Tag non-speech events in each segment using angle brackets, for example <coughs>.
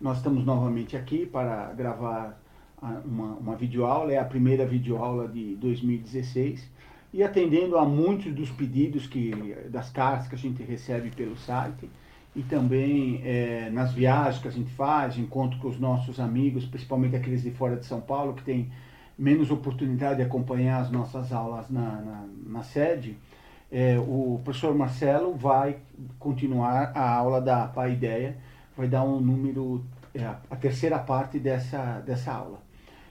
Nós estamos novamente aqui para gravar uma, uma videoaula, é a primeira videoaula de 2016 e atendendo a muitos dos pedidos que, das cartas que a gente recebe pelo site. E também é, nas viagens que a gente faz, encontro com os nossos amigos, principalmente aqueles de fora de São Paulo, que têm menos oportunidade de acompanhar as nossas aulas na, na, na sede, é, o professor Marcelo vai continuar a aula da Paideia, vai dar um número, é, a terceira parte dessa, dessa aula.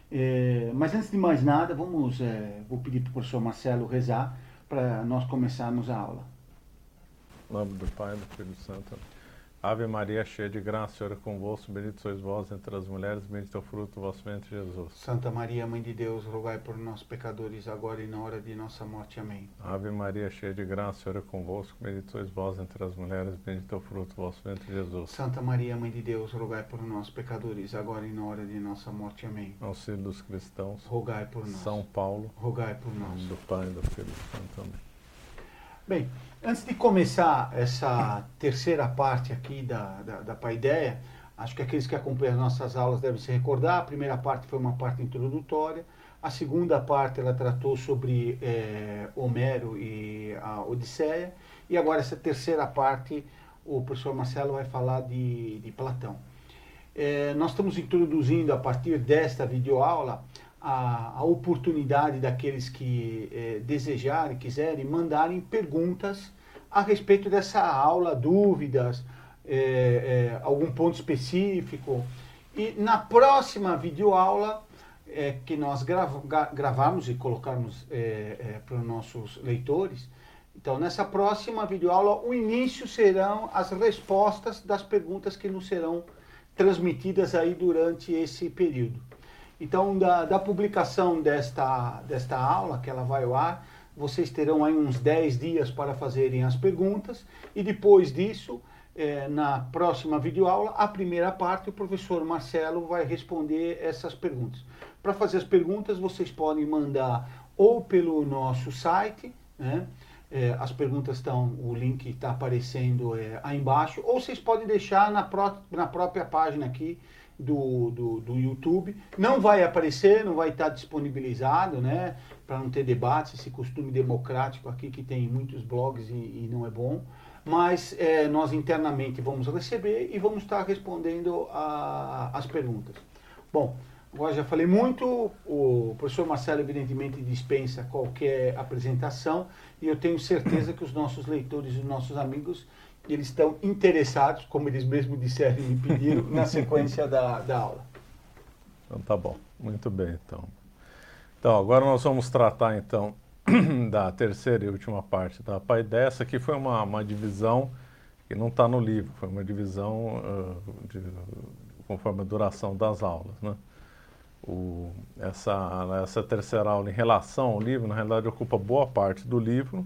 É, mas antes de mais nada, vamos, é, vou pedir para o professor Marcelo rezar para nós começarmos a aula. Em nome do Pai do Filho Santo. Ave Maria, cheia de graça, o Senhor é convosco, bendito sois vós entre as mulheres, bendito é o fruto do vosso ventre, Jesus. Santa Maria, Mãe de Deus, rogai por nós pecadores, agora e na hora de nossa morte. Amém. Ave Maria, cheia de graça, o Senhor é convosco, bendito sois vós entre as mulheres, bendito é o fruto do vosso ventre, Jesus. Santa Maria, Mãe de Deus, rogai por nós pecadores, agora e na hora de nossa morte. Amém. Auxílio dos cristãos, rogai por nós. São Paulo, rogai por nós. do Pai e do Filho e do Santo. Amém. Bem, antes de começar essa terceira parte aqui da, da, da Paideia, acho que aqueles que acompanham as nossas aulas devem se recordar. A primeira parte foi uma parte introdutória, a segunda parte ela tratou sobre é, Homero e a Odisseia, e agora essa terceira parte o professor Marcelo vai falar de, de Platão. É, nós estamos introduzindo a partir desta videoaula a, a oportunidade daqueles que eh, desejarem, quiserem, mandarem perguntas a respeito dessa aula, dúvidas, eh, eh, algum ponto específico. E na próxima videoaula eh, que nós grava, gravarmos e colocarmos eh, eh, para os nossos leitores, então nessa próxima videoaula o início serão as respostas das perguntas que nos serão transmitidas aí durante esse período. Então, da, da, publicação desta, desta aula, que ela vai ao ar, vocês terão aí uns 10 dias para fazerem as perguntas e depois disso, eh, na próxima videoaula, a primeira parte, o professor Marcelo vai responder essas perguntas. Para fazer as perguntas, vocês podem mandar ou pelo nosso site, né? Eh, as perguntas estão, o link está aparecendo eh, aí embaixo, ou vocês podem deixar na, pró na própria página aqui do, do, do, YouTube. Não vai aparecer, não vai estar disponibilizado, né? Para não ter debate, esse costume democrático aqui que tem muitos blogs e, e não é bom. Mas é, nós internamente vamos receber e vamos estar respondendo a, as perguntas. Bom, agora já falei muito, o professor Marcelo evidentemente dispensa qualquer apresentação e eu tenho certeza que os nossos leitores e os nossos amigos eles estão interessados, como eles mesmos disseram e me pediram, na sequência da, da aula. Então tá bom, muito bem então. Então agora nós vamos tratar então <clears throat> da terceira e última parte da paideia. Essa aqui foi uma, uma divisão que não está no livro, foi uma divisão uh, de, conforme a duração das aulas, né? O, essa, essa terceira aula em relação ao livro, na realidade ocupa boa parte do livro,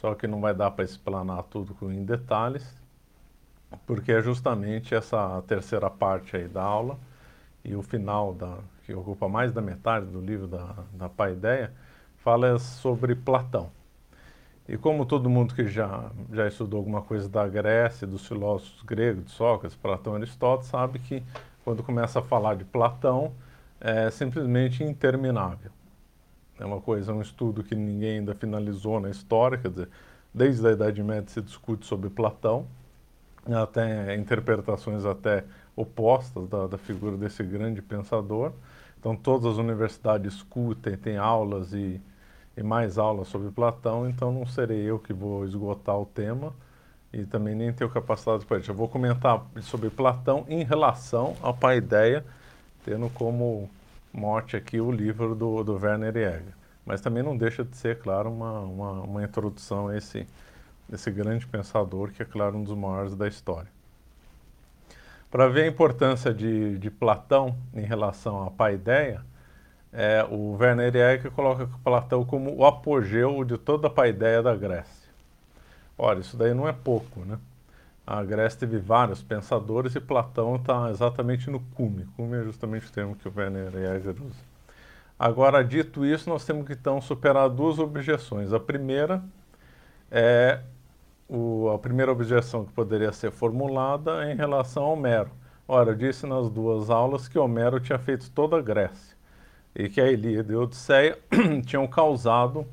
só que não vai dar para explanar tudo em detalhes, porque é justamente essa terceira parte aí da aula e o final, da, que ocupa mais da metade do livro da, da Paideia, fala sobre Platão. E como todo mundo que já, já estudou alguma coisa da Grécia, dos filósofos gregos, de Sócrates, Platão e Aristóteles, sabe que quando começa a falar de Platão, é simplesmente interminável. É uma coisa, um estudo que ninguém ainda finalizou na história, quer dizer, desde a Idade Média se discute sobre Platão, até interpretações até opostas da, da figura desse grande pensador. Então todas as universidades discutem, tem aulas e, e mais aulas sobre Platão, então não serei eu que vou esgotar o tema e também nem tenho capacidade para isso. Eu vou comentar sobre Platão em relação à paideia, tendo como morte aqui o livro do, do Werner Jäger. Mas também não deixa de ser, claro, uma, uma, uma introdução a esse, esse grande pensador que é, claro, um dos maiores da história. Para ver a importância de, de Platão em relação à paideia, é, o Werner Jäger coloca Platão como o apogeu de toda a paideia da Grécia. Olha, isso daí não é pouco, né? A Grécia teve vários pensadores e Platão está exatamente no cume. Cume é justamente o termo que o Werner Jäger usa. Agora, dito isso, nós temos que então superar duas objeções. A primeira é o, a primeira objeção que poderia ser formulada em relação ao Homero. Ora, eu disse nas duas aulas que Homero tinha feito toda a Grécia e que a Ilíada e a Odisseia <clears throat> tinham causado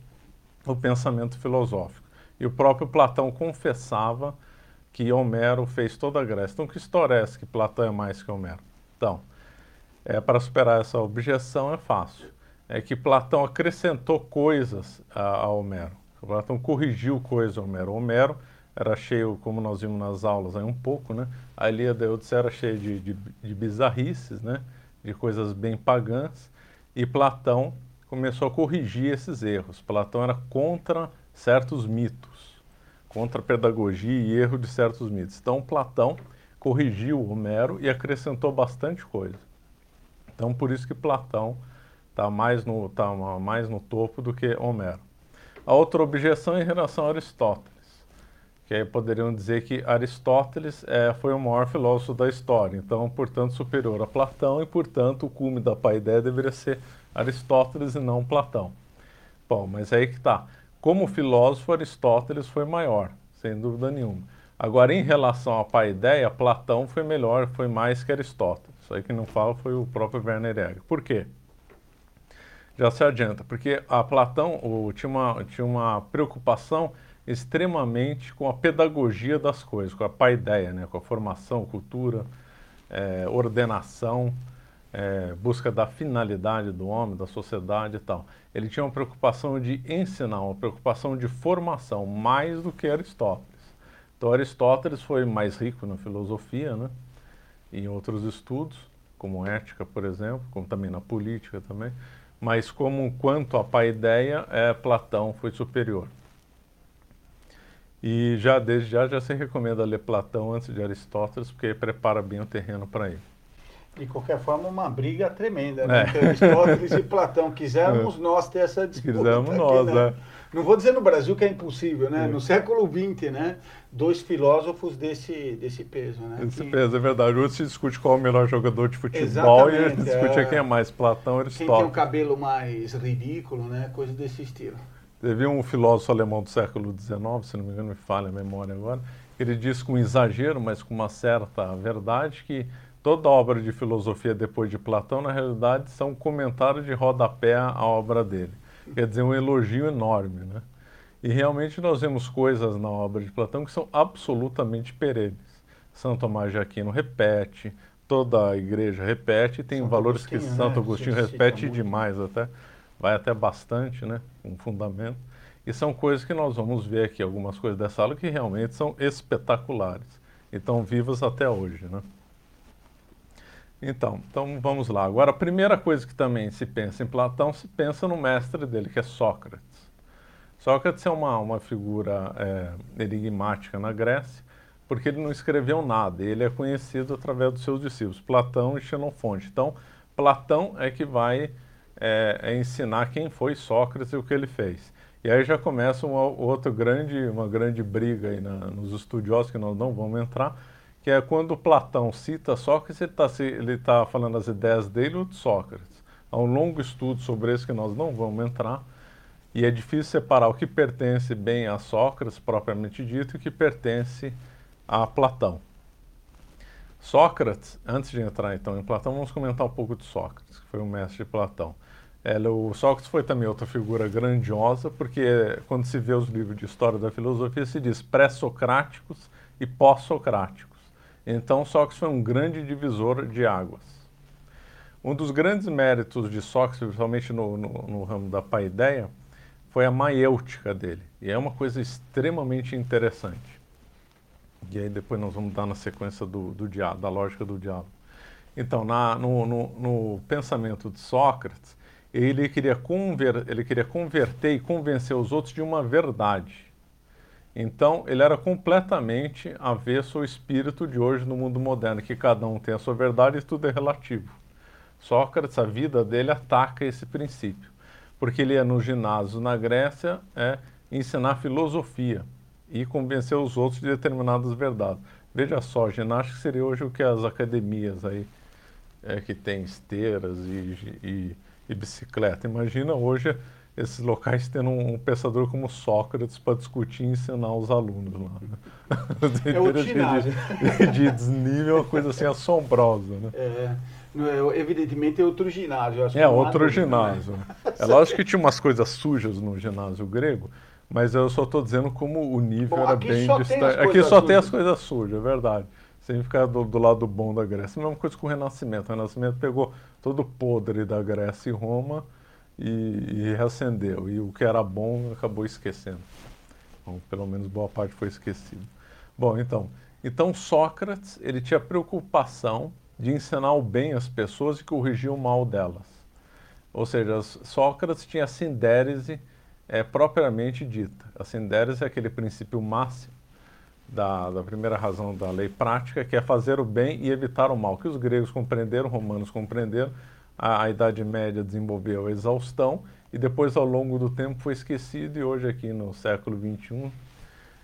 o pensamento filosófico. E o próprio Platão confessava que Homero fez toda a Grécia. Então, que história é essa que Platão é mais que Homero? Então, é, para superar essa objeção é fácil. É que Platão acrescentou coisas a, a Homero. Platão corrigiu coisas a Homero. Homero era cheio, como nós vimos nas aulas aí um pouco, né? A Ilíada e Odisseia era cheia de, de, de bizarrices, né? De coisas bem pagãs. E Platão começou a corrigir esses erros. Platão era contra certos mitos, contra a pedagogia e erro de certos mitos. Então, Platão corrigiu Homero e acrescentou bastante coisa. Então, por isso que Platão está mais, no, tá mais no topo do que Homero. A outra objeção é em relação a Aristóteles, que aí poderiam dizer que Aristóteles é, foi o maior filósofo da história, então, portanto, superior a Platão e, portanto, o cume da paideia deveria ser Aristóteles e não Platão. Bom, mas aí que está. Como filósofo, Aristóteles foi maior, sem dúvida nenhuma. Agora, em relação à paideia, Platão foi melhor, foi mais que Aristóteles. Isso aí que não fala foi o próprio Werner Egger. Por quê? Já se adianta, porque a Platão o, tinha, uma, tinha uma preocupação extremamente com a pedagogia das coisas, com a paideia, né? com a formação, cultura, é, ordenação, é, busca da finalidade do homem, da sociedade e tal. Ele tinha uma preocupação de ensinar, uma preocupação de formação, mais do que Aristóteles. Então Aristóteles foi mais rico na filosofia, né? Em outros estudos, como ética, por exemplo, como também na política também, mas como quanto à paideia, é, Platão foi superior. E já desde já já se recomenda ler Platão antes de Aristóteles, porque prepara bem o terreno para ele. De qualquer forma, uma briga tremenda, né? É. Aristóteles e Platão. Quiséramos é. nós ter essa disputa. Quisemos aqui, nós, né? Não vou dizer no Brasil que é impossível, né? No século XX, né? Dois filósofos desse, desse peso, né? Desse que... peso, é verdade. Hoje se discute qual é o melhor jogador de futebol Exatamente, e discute é... quem é mais, Platão ou Aristóteles. Quem tem o cabelo mais ridículo, né? Coisa desse estilo. Teve um filósofo alemão do século XIX, se não me engano, me falha a memória agora, ele disse com exagero, mas com uma certa verdade, que toda obra de filosofia depois de Platão, na realidade, são comentários de rodapé à obra dele. Quer dizer, um elogio enorme, né? E realmente nós vemos coisas na obra de Platão que são absolutamente perenes. Santo Tomás de Aquino repete, toda a igreja repete, e tem Santo valores Agostinho, que Santo né? Agostinho repete demais até, vai até bastante, né? Um fundamento. E são coisas que nós vamos ver aqui, algumas coisas dessa aula que realmente são espetaculares. E estão vivas até hoje, né? Então, então vamos lá. Agora, a primeira coisa que também se pensa em Platão, se pensa no mestre dele, que é Sócrates. Sócrates é uma, uma figura é, enigmática na Grécia, porque ele não escreveu nada, ele é conhecido através dos seus discípulos, Platão e Xenofonte. Então, Platão é que vai é, é ensinar quem foi Sócrates e o que ele fez. E aí já começa uma outra grande, uma grande briga aí na, nos estudiosos, que nós não vamos entrar, que é quando Platão cita Sócrates, ele está tá falando as ideias dele ou de Sócrates. Há um longo estudo sobre isso que nós não vamos entrar, e é difícil separar o que pertence bem a Sócrates, propriamente dito, e o que pertence a Platão. Sócrates, antes de entrar então em Platão, vamos comentar um pouco de Sócrates, que foi o mestre de Platão. Ele, o Sócrates foi também outra figura grandiosa, porque quando se vê os livros de história da filosofia, se diz pré-socráticos e pós-socráticos. Então, Sócrates foi um grande divisor de águas. Um dos grandes méritos de Sócrates, principalmente no, no, no ramo da paideia, foi a maiêutica dele. E é uma coisa extremamente interessante. E aí depois nós vamos dar na sequência do, do diálogo, da lógica do diálogo. Então, na, no, no, no, pensamento de Sócrates, ele queria, conver, ele queria converter e convencer os outros de uma verdade. Então, ele era completamente avesso ao espírito de hoje no mundo moderno, que cada um tem a sua verdade e tudo é relativo. Sócrates, a vida dele ataca esse princípio, porque ele ia no ginásio na Grécia é, ensinar filosofia e convencer os outros de determinadas verdades. Veja só, ginástica seria hoje o que as academias aí, é, que tem esteiras e, e, e bicicleta. Imagina hoje esses locais tendo um, um pensador como Sócrates para discutir e ensinar os alunos lá. Né? É <laughs> ginásio. De, de desnível, uma coisa assim assombrosa. Né? É, é evidentemente é outro ginásio. é, outro ginásio. Né? É lógico que tinha umas coisas sujas no ginásio grego, mas eu só estou dizendo como o nível Bom, era bem distante. Aqui só tem as coisas sujas, é verdade. Sem ficar do, do, lado bom da Grécia. A mesma coisa com o Renascimento. O Renascimento pegou todo o podre da Grécia e Roma e, e reacendeu. E o que era bom acabou esquecendo. Bom, pelo menos boa parte foi esquecido. Bom, então, então Sócrates ele tinha preocupação de ensinar o bem às pessoas e corrigir o mal delas. Ou seja, Sócrates tinha a sindérese é, propriamente dita. A sindérese é aquele princípio máximo da, da, primeira razão da lei prática, que é fazer o bem e evitar o mal, que os gregos compreenderam, romanos compreenderam, a, a Idade Média desenvolveu a exaustão e depois, ao longo do tempo, foi esquecido e hoje aqui no século XXI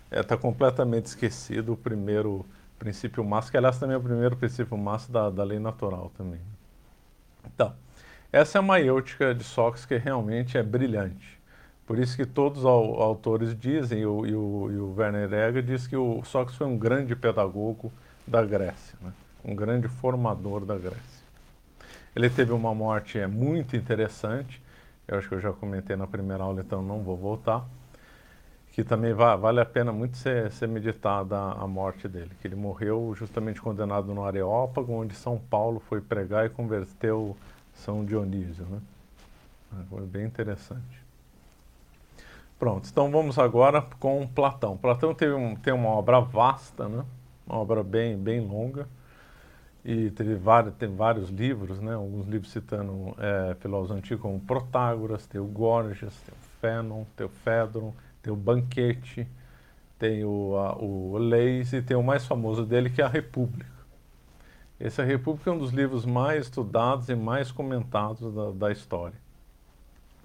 está é, completamente esquecido o primeiro princípio máximo, que aliás também é o primeiro princípio máximo da, da lei natural também. Então, essa é a maiêutica de Sócrates que realmente é brilhante. Por isso que todos os autores dizem, e o, e o, e o Werner Egger diz que o Sócrates foi um grande pedagogo da Grécia, né? um grande formador da Grécia. Ele teve uma morte é, muito interessante, eu acho que eu já comentei na primeira aula, então não vou voltar, que também va vale a pena muito ser, ser meditada a morte dele, que ele morreu justamente condenado no Areópago, onde São Paulo foi pregar e converteu São Dionísio. Né? Foi bem interessante. Pronto, então vamos agora com Platão. Platão teve um, tem uma obra vasta, né? uma obra bem, bem longa, e teve vários, tem vários livros, né? alguns livros citando é, filósofos antigos como Protágoras, tem o Gorgias, tem o Fénon, tem o Fédron, tem o Banquete, tem o, a, o Leis e tem o mais famoso dele que é a República. Esse A República é um dos livros mais estudados e mais comentados da, da história.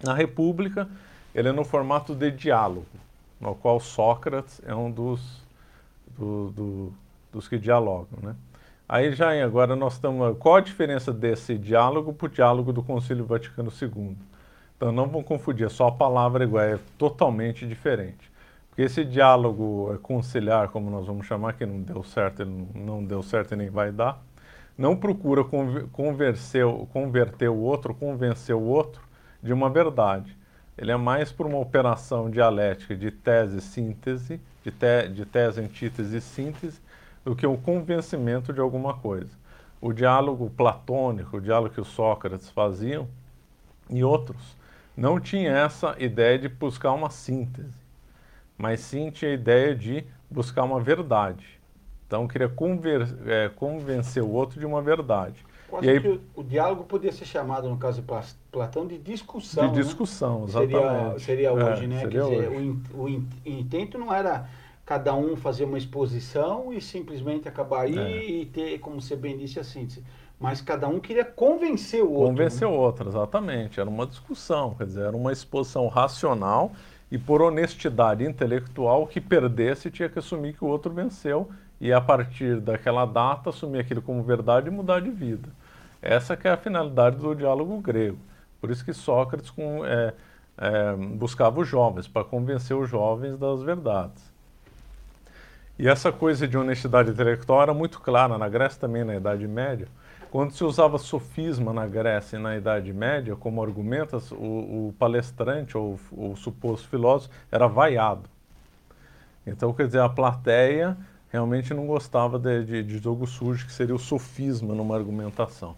A República ele é no formato de diálogo, no qual Sócrates é um dos, do, do, dos que dialogam. Né? Aí já agora nós estamos. Qual a diferença desse diálogo para o diálogo do Concílio Vaticano II? Então não vamos confundir, é só a palavra igual, é totalmente diferente. Porque esse diálogo conciliar, como nós vamos chamar, que não deu certo, não deu certo e nem vai dar, não procura converter, converter o outro, convencer o outro de uma verdade ele é mais por uma operação dialética de tese-síntese, de, te, de tese, antítese e síntese, do que o um convencimento de alguma coisa. O diálogo platônico, o diálogo que os Sócrates faziam, e outros, não tinha essa ideia de buscar uma síntese, mas sim tinha a ideia de buscar uma verdade. Então, queria é, convencer o outro de uma verdade. Eu acho aí, que o, o, diálogo poderia ser chamado, no caso de Platão, de discussão. De né? discussão, né? exatamente. Seria, seria hoje, é, né? Seria Quer dizer, hoje. O, o, intento não era cada um fazer uma exposição e simplesmente acabar aí é. e ter, como você bem disse, a síntese. Mas cada um queria convencer o outro. Convencer né? o outro, exatamente. Era uma discussão, quer dizer, era uma exposição racional e por honestidade intelectual, que perdesse tinha que assumir que o outro venceu e a partir daquela data assumir aquilo como verdade e mudar de vida. Essa que é a finalidade do diálogo grego. Por isso que Sócrates com, é, é, buscava os jovens, para convencer os jovens das verdades. E essa coisa de honestidade intelectual era muito clara na Grécia também na Idade Média. Quando se usava sofisma na Grécia e na Idade Média como argumento, o, o palestrante ou o suposto filósofo era vaiado. Então, quer dizer, a plateia realmente não gostava de, de, de jogo sujo, que seria o sofisma numa argumentação.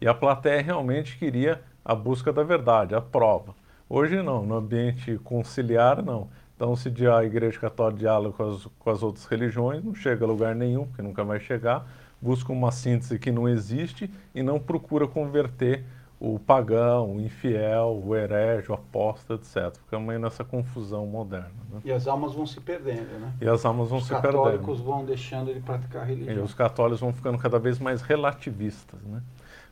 E a plateia realmente queria a busca da verdade, a prova. Hoje não, no ambiente conciliar não. Então, se a Igreja Católica dialoga com as, com as outras religiões, não chega a lugar nenhum, porque nunca vai chegar, busca uma síntese que não existe e não procura converter o pagão, o infiel, o herege, o apóstata, etc. Ficamos aí nessa confusão moderna. Né? E as almas vão se perdendo, né? E as almas vão os se perdendo. Os católicos vão deixando de praticar a religião. E os católicos vão ficando cada vez mais relativistas, né?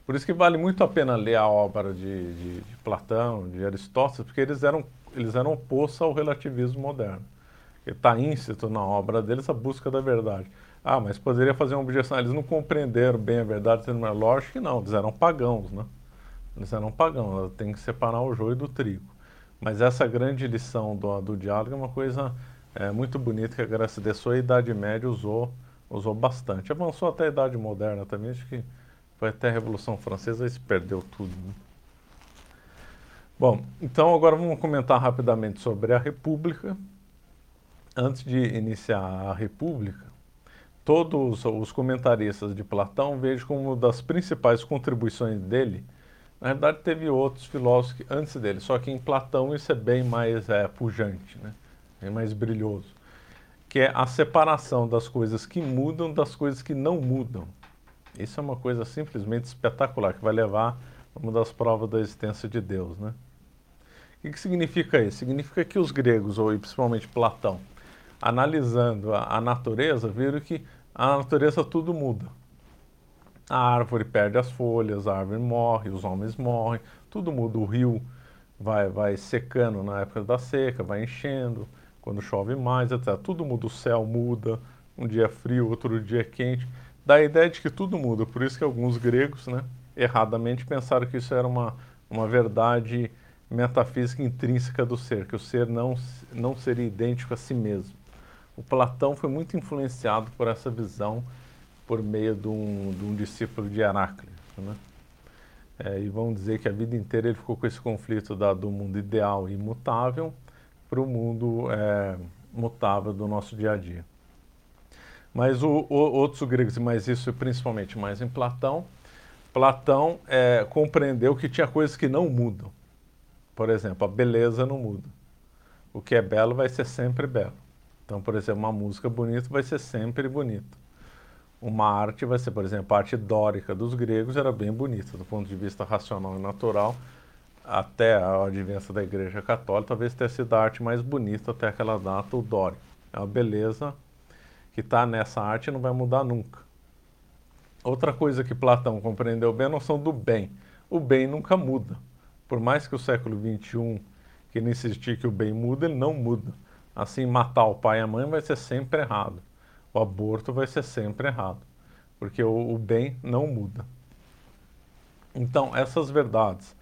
Por isso que vale muito a pena ler a obra de, de, de Platão, de Aristóteles, porque eles eram, eles eram opostos ao relativismo moderno. Está íncito na obra deles a busca da verdade. Ah, mas poderia fazer uma objeção, eles não compreenderam bem a verdade, lógico que não, eles eram pagãos, né? Eles eram pagãos, tem que separar o joio do trigo. Mas essa grande lição do, do diálogo é uma coisa é, muito bonita que a Graça de sua Idade Média usou, usou bastante. Avançou até a Idade Moderna também, acho que foi até a Revolução Francesa e se perdeu tudo. Né? Bom, então agora vamos comentar rapidamente sobre a República. Antes de iniciar a República, todos os comentaristas de Platão vejo como uma das principais contribuições dele na verdade, teve outros filósofos antes dele, só que em Platão isso é bem mais é, pujante, né? bem mais brilhoso, que é a separação das coisas que mudam das coisas que não mudam. Isso é uma coisa simplesmente espetacular, que vai levar a uma das provas da existência de Deus. Né? O que, que significa isso? Significa que os gregos, ou principalmente Platão, analisando a, a natureza, viram que a natureza tudo muda a árvore perde as folhas, a árvore morre, os homens morrem, tudo muda. O rio vai, vai secando na época da seca, vai enchendo, quando chove mais, etc. Tudo muda, o céu muda, um dia é frio, outro dia é quente. Dá a ideia de que tudo muda, por isso que alguns gregos, né, erradamente, pensaram que isso era uma, uma verdade metafísica intrínseca do ser, que o ser não, não seria idêntico a si mesmo. O Platão foi muito influenciado por essa visão por meio de um, de um discípulo de Heráclito. Né? É, e vamos dizer que a vida inteira ele ficou com esse conflito da, do mundo ideal e imutável para o mundo é, mutável do nosso dia a dia. Mas o, o, outros gregos, mas isso principalmente mais em Platão, Platão é, compreendeu que tinha coisas que não mudam. Por exemplo, a beleza não muda. O que é belo vai ser sempre belo. Então, por exemplo, uma música bonita vai ser sempre bonita uma arte vai ser, por exemplo, a arte dórica dos gregos era bem bonita, do ponto de vista racional e natural, até a advência da Igreja Católica, talvez tenha sido a arte mais bonita até aquela data, o dórico. É uma beleza que está nessa arte não vai mudar nunca. Outra coisa que Platão compreendeu bem é a noção do bem. O bem nunca muda. Por mais que o século XXI queira insistir que o bem muda, ele não muda. Assim, matar o pai e a mãe vai ser sempre errado o aborto vai ser sempre errado, porque o, o bem não muda. Então, essas verdades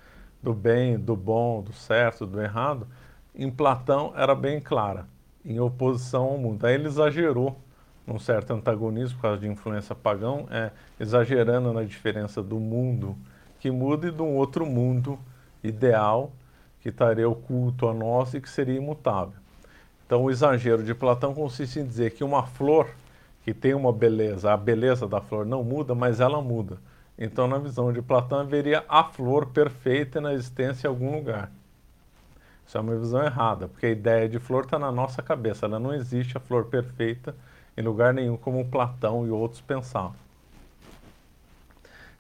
do bem, do bom, do certo, do errado, em Platão era bem clara, em oposição ao mundo. Aí ele exagerou num certo antagonismo por causa de influência pagão, é, exagerando na diferença do mundo que muda e de um outro mundo ideal que estaria oculto a nós e que seria imutável. Então, o exagero de Platão consiste em dizer que uma flor que tem uma beleza, a beleza da flor não muda, mas ela muda. Então, na visão de Platão, haveria a flor perfeita na existência em algum lugar. Isso é uma visão errada, porque a ideia de flor está na nossa cabeça. Ela não existe a flor perfeita em lugar nenhum, como Platão e outros pensavam.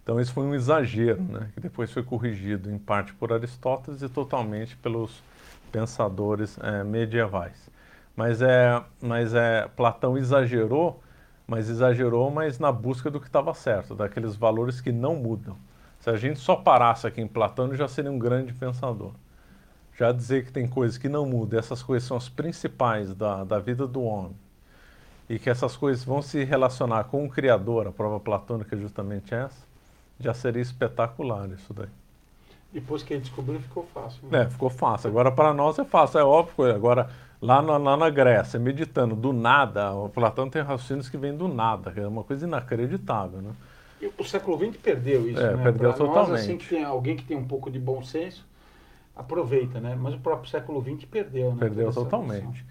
Então, isso foi um exagero, né, que depois foi corrigido em parte por Aristóteles e totalmente pelos pensadores é, medievais. Mas, é, mas é, Platão exagerou mas exagerou, mas na busca do que estava certo, daqueles valores que não mudam. Se a gente só parasse aqui em Platão, ele já seria um grande pensador. Já dizer que tem coisas que não mudam, essas coisas são as principais da, da vida do homem, e que essas coisas vão se relacionar com o Criador, a prova platônica é justamente essa, já seria espetacular isso daí. Depois que ele descobriu, ficou fácil. Né? É, ficou fácil. Agora, para nós é fácil, é óbvio. Agora, lá na, lá na Grécia, meditando do nada, o Platão tem raciocínios que vêm do nada, que é uma coisa inacreditável, né? E o século XX perdeu isso, é, né? Perdeu pra totalmente. Nós, assim, que tem alguém que tem um pouco de bom senso, aproveita, né? Mas o próprio século XX perdeu, né? Perdeu totalmente.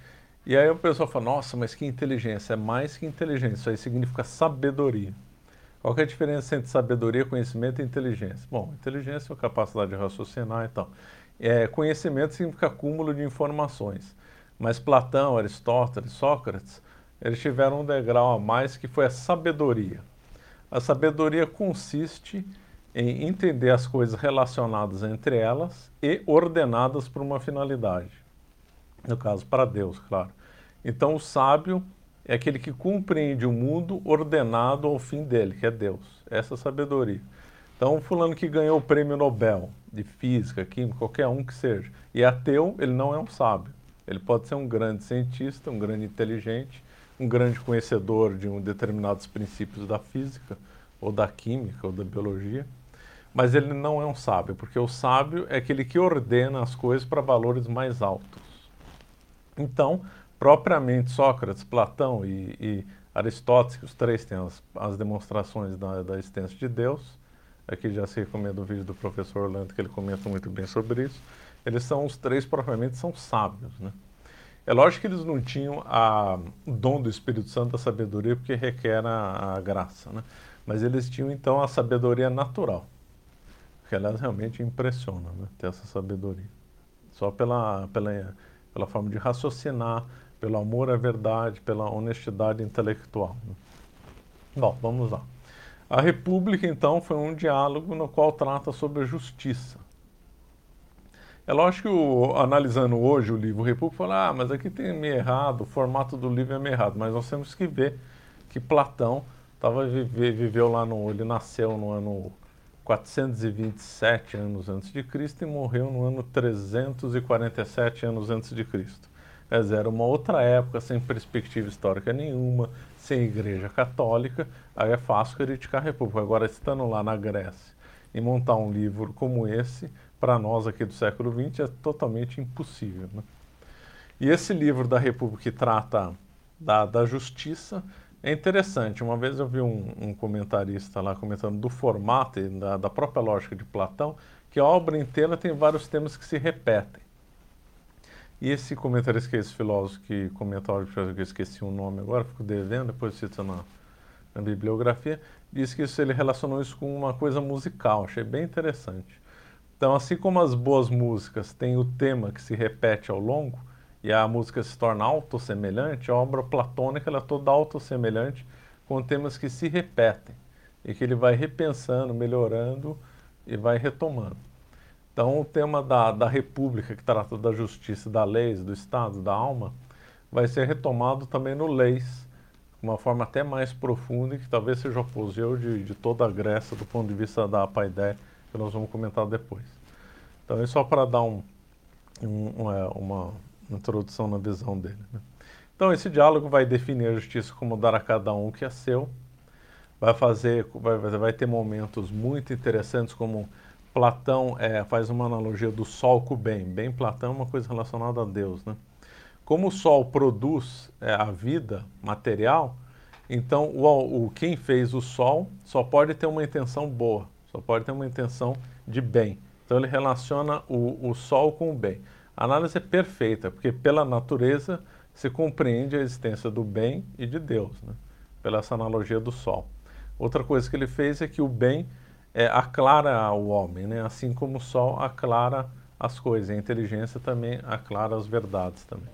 E aí o pessoal fala, nossa, mas que inteligência, é mais que inteligência, isso aí significa sabedoria. Qual é a diferença entre sabedoria, conhecimento e inteligência? Bom, inteligência é a capacidade de raciocinar e tal. É, conhecimento significa acúmulo de informações. Mas Platão, Aristóteles, Sócrates, eles tiveram um degrau a mais que foi a sabedoria. A sabedoria consiste em entender as coisas relacionadas entre elas e ordenadas por uma finalidade. No caso, para Deus, claro. Então, o sábio é aquele que compreende o mundo ordenado ao fim dele, que é Deus. Essa é sabedoria. Então, o fulano que ganhou o prêmio Nobel de física, química, qualquer um que seja, e é ateu, ele não é um sábio. Ele pode ser um grande cientista, um grande inteligente, um grande conhecedor de um determinados princípios da física, ou da química, ou da biologia, mas ele não é um sábio, porque o sábio é aquele que ordena as coisas para valores mais altos. Então, propriamente Sócrates, Platão e, e Aristóteles, que os três têm as, as demonstrações da, da existência de Deus, aqui já se recomenda o vídeo do professor Orlando, que ele comenta muito bem sobre isso, eles são, os três propriamente são sábios, né? É lógico que eles não tinham a, o dom do Espírito Santo da sabedoria, porque requer a, a graça, né? Mas eles tinham então a sabedoria natural, que aliás realmente impressiona, né? Ter essa sabedoria. Só pela, pela, pela forma de raciocinar, pelo amor à verdade, pela honestidade intelectual. Bom, vamos lá. A República, então, foi um diálogo no qual trata sobre a justiça. É lógico que, analisando hoje o livro República, fala, ah, mas aqui tem meio errado, o formato do livro é meio errado. Mas nós temos que ver que Platão tava, vive, viveu lá no... Ele nasceu no ano 427 anos antes de Cristo e morreu no ano 347 anos antes de Cristo. Dizer, era uma outra época, sem perspectiva histórica nenhuma, sem igreja católica, aí é fácil criticar a República. Agora, estando lá na Grécia e montar um livro como esse, para nós aqui do século XX, é totalmente impossível. Né? E esse livro da República que trata da, da justiça é interessante. Uma vez eu vi um, um comentarista lá comentando do formato e da, da própria lógica de Platão, que a obra inteira tem vários temas que se repetem. E esse comentarista, que é esse filósofo que comentou, que eu esqueci o nome agora, fico devendo, depois cita na, na bibliografia, disse que isso, ele relacionou isso com uma coisa musical, achei bem interessante. Então, assim como as boas músicas têm o tema que se repete ao longo, e a música se torna autossemelhante, a obra platônica ela é toda autossemelhante, com temas que se repetem, e que ele vai repensando, melhorando e vai retomando. Então, o tema da, da República, que trata da justiça, da leis, do Estado, da alma, vai ser retomado também no Leis, uma forma até mais profunda, e que talvez seja o apogeu de, de toda a Grécia, do ponto de vista da paideia, que nós vamos comentar depois. Então, é só para dar um, um, uma, introdução na visão dele. Né? Então, esse diálogo vai definir a justiça como dar a cada um o que é seu, vai fazer, vai, vai ter momentos muito interessantes, como Platão é, faz uma analogia do Sol com o bem. Bem, Platão é uma coisa relacionada a Deus, né? Como o Sol produz é, a vida material, então o, o, quem fez o Sol só pode ter uma intenção boa, só pode ter uma intenção de bem. Então ele relaciona o, o Sol com o bem. A análise é perfeita, porque pela natureza se compreende a existência do bem e de Deus, né? pela essa analogia do Sol. Outra coisa que ele fez é que o bem é, aclara o homem, né? assim como o sol aclara as coisas. A inteligência também aclara as verdades também.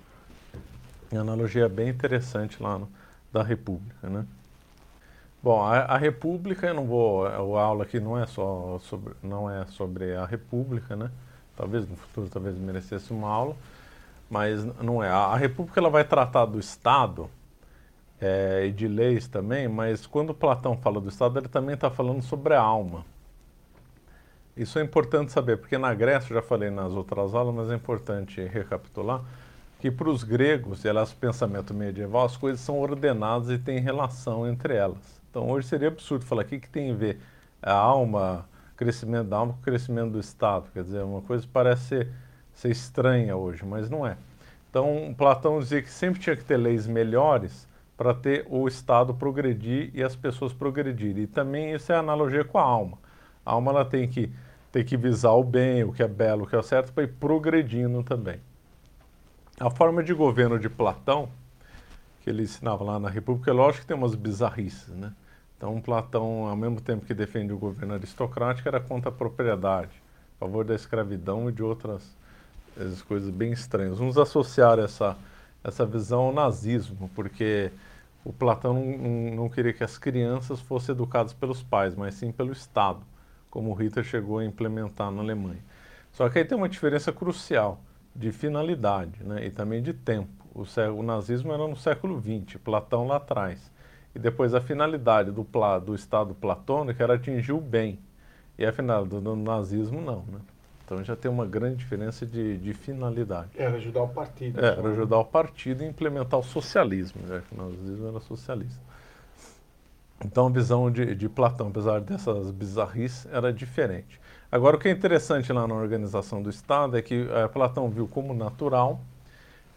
Uma analogia bem interessante lá no, da República, né? Bom, a, a, República, eu não vou, a aula aqui não é só sobre, não é sobre a República, né? Talvez no futuro talvez merecesse uma aula, mas não é. A, a República ela vai tratar do Estado é, e de leis também, mas quando Platão fala do Estado, ele também está falando sobre a alma. Isso é importante saber, porque na Grécia, já falei nas outras aulas, mas é importante recapitular, que para os gregos, e aliás, pensamento medieval, as coisas são ordenadas e têm relação entre elas. Então, hoje seria absurdo falar que, que tem a ver a alma, crescimento da alma com o crescimento do Estado. Quer dizer, uma coisa parece ser, ser estranha hoje, mas não é. Então, Platão dizia que sempre tinha que ter leis melhores para ter o Estado progredir e as pessoas progredirem. E também isso é analogia com a alma. A alma ela tem que, tem que visar o bem, o que é belo, o que é certo, para ir progredindo também. A forma de governo de Platão, que ele ensinava lá na República, é lógico que tem umas bizarrices, né? Então, Platão, ao mesmo tempo que defende o governo aristocrático, era contra a propriedade, a favor da escravidão e de outras coisas bem estranhas. Uns associaram essa, essa visão ao nazismo, porque o Platão não, não, queria que as crianças fossem educadas pelos pais, mas sim pelo Estado, como Hitler chegou a implementar na Alemanha. Só que aí tem uma diferença crucial de finalidade né, e também de tempo. O, o nazismo era no século XX, Platão lá atrás. E depois a finalidade do, do Estado platônico era atingir o bem. E a finalidade do nazismo não. Né? Então já tem uma grande diferença de, de finalidade. Era ajudar o partido. É, era né? ajudar o partido a implementar o socialismo, né? o nazismo era socialista. Então a visão de, de Platão, apesar dessas bizarrices, era diferente. Agora o que é interessante lá na organização do Estado é que é, Platão viu como natural,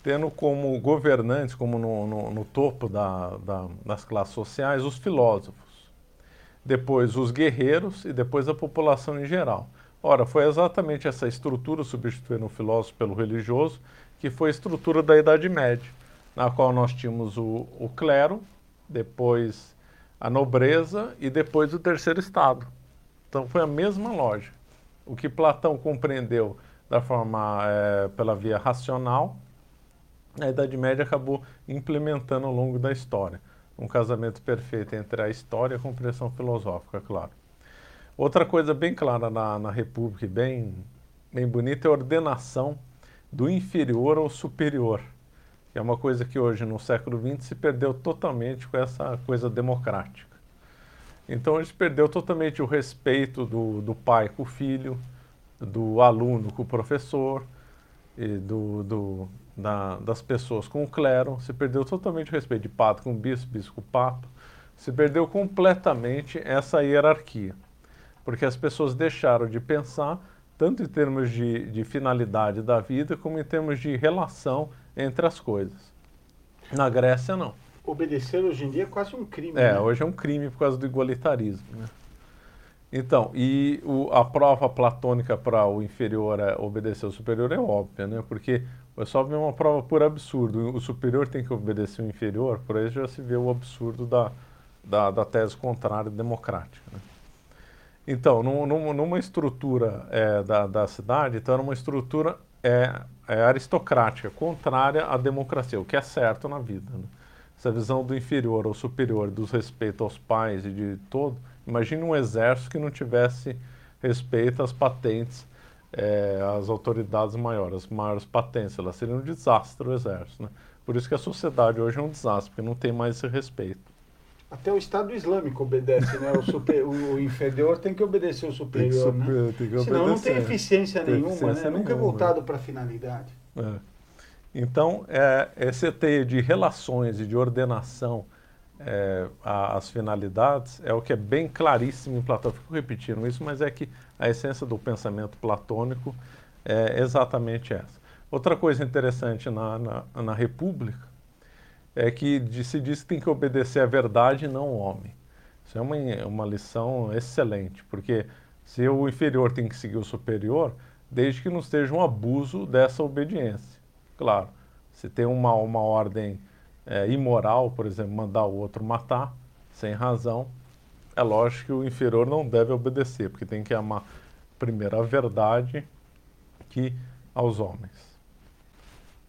tendo como governantes, como no, no, no topo da, da, das classes sociais, os filósofos, depois os guerreiros e depois a população em geral. Ora, foi exatamente essa estrutura, substituindo o filósofo pelo religioso, que foi a estrutura da Idade Média, na qual nós tínhamos o, o clero, depois a nobreza e depois o terceiro estado. Então foi a mesma lógica. O que Platão compreendeu da forma é, pela via racional, a Idade Média acabou implementando ao longo da história. Um casamento perfeito entre a história e a compreensão filosófica, claro. Outra coisa bem clara na, na República e bem, bem bonita é a ordenação do inferior ao superior que é uma coisa que hoje, no século XX, se perdeu totalmente com essa coisa democrática. Então, a gente perdeu totalmente o respeito do, do pai com o filho, do aluno com o professor, do, do da, das pessoas com o clero, se perdeu totalmente o respeito de padre com bispo, bispo com papa, se perdeu completamente essa hierarquia, porque as pessoas deixaram de pensar tanto em termos de, de finalidade da vida, como em termos de relação entre as coisas. Na Grécia, não. Obedecer hoje em dia é quase um crime. É, né? hoje é um crime por causa do igualitarismo. Né? Então, e o, a prova platônica para o inferior é obedecer ao superior é óbvia, né? Porque é só ver uma prova por absurdo. O superior tem que obedecer o inferior, por aí já se vê o absurdo da, da, da tese contrária democrática. Né? Então, num, numa estrutura é, da, da cidade, então era uma estrutura é, é aristocrática, contrária à democracia, o que é certo na vida. Né? Essa visão do inferior ou superior, dos respeito aos pais e de todo. Imagine um exército que não tivesse respeito às patentes, é, às autoridades maiores, as maiores patentes. Elas seriam um desastre o exército. Né? Por isso que a sociedade hoje é um desastre, porque não tem mais esse respeito. Até o Estado Islâmico obedece, né? O, super, o, inferior tem que obedecer o superior, tem que, né? Tem que Senão não tem eficiência tem nenhuma, eficiência né? Nenhuma, Nunca é voltado para a finalidade. É. Então, é, esse teio de relações e de ordenação é, às finalidades é o que é bem claríssimo em Platão. Fico repetindo isso, mas é que a essência do pensamento platônico é exatamente essa. Outra coisa interessante na, na, na República é que se diz que tem que obedecer à verdade e não ao homem. Isso é uma, uma lição excelente, porque se o inferior tem que seguir o superior, desde que não esteja um abuso dessa obediência. Claro, se tem uma, uma ordem é, imoral, por exemplo, mandar o outro matar, sem razão, é lógico que o inferior não deve obedecer, porque tem que amar primeiro a verdade que aos homens.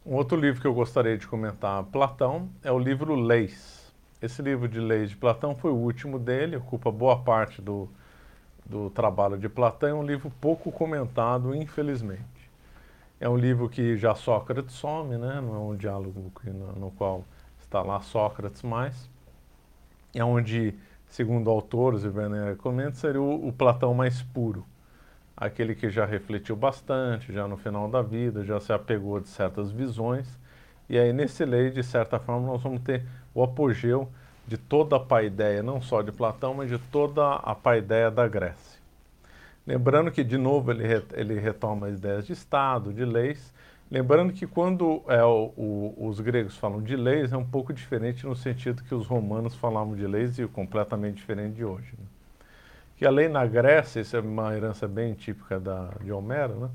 Um outro livro que eu gostaria de comentar, Platão, é o livro Leis. Esse livro de Leis de Platão foi o último dele, ocupa boa parte do, do trabalho de Platão, é um livro pouco comentado, infelizmente. É um livro que já Sócrates some, né? não é um diálogo no, no qual está lá Sócrates mais. É onde, segundo autores, e Werner comenta, seria o, o Platão mais puro aquele que já refletiu bastante, já no final da vida, já se apegou de certas visões. E aí, nesse lei, de certa forma, nós vamos ter o apogeu de toda a paideia, não só de Platão, mas de toda a paideia da Grécia. Lembrando que, de novo, ele, ele retoma as ideias de Estado, de leis. Lembrando que quando é, o, o, os gregos falam de leis, é um pouco diferente no sentido que os romanos falavam de leis e completamente diferente de hoje. Né? que a lei na Grécia, isso é uma herança bem típica da, de Homero, né?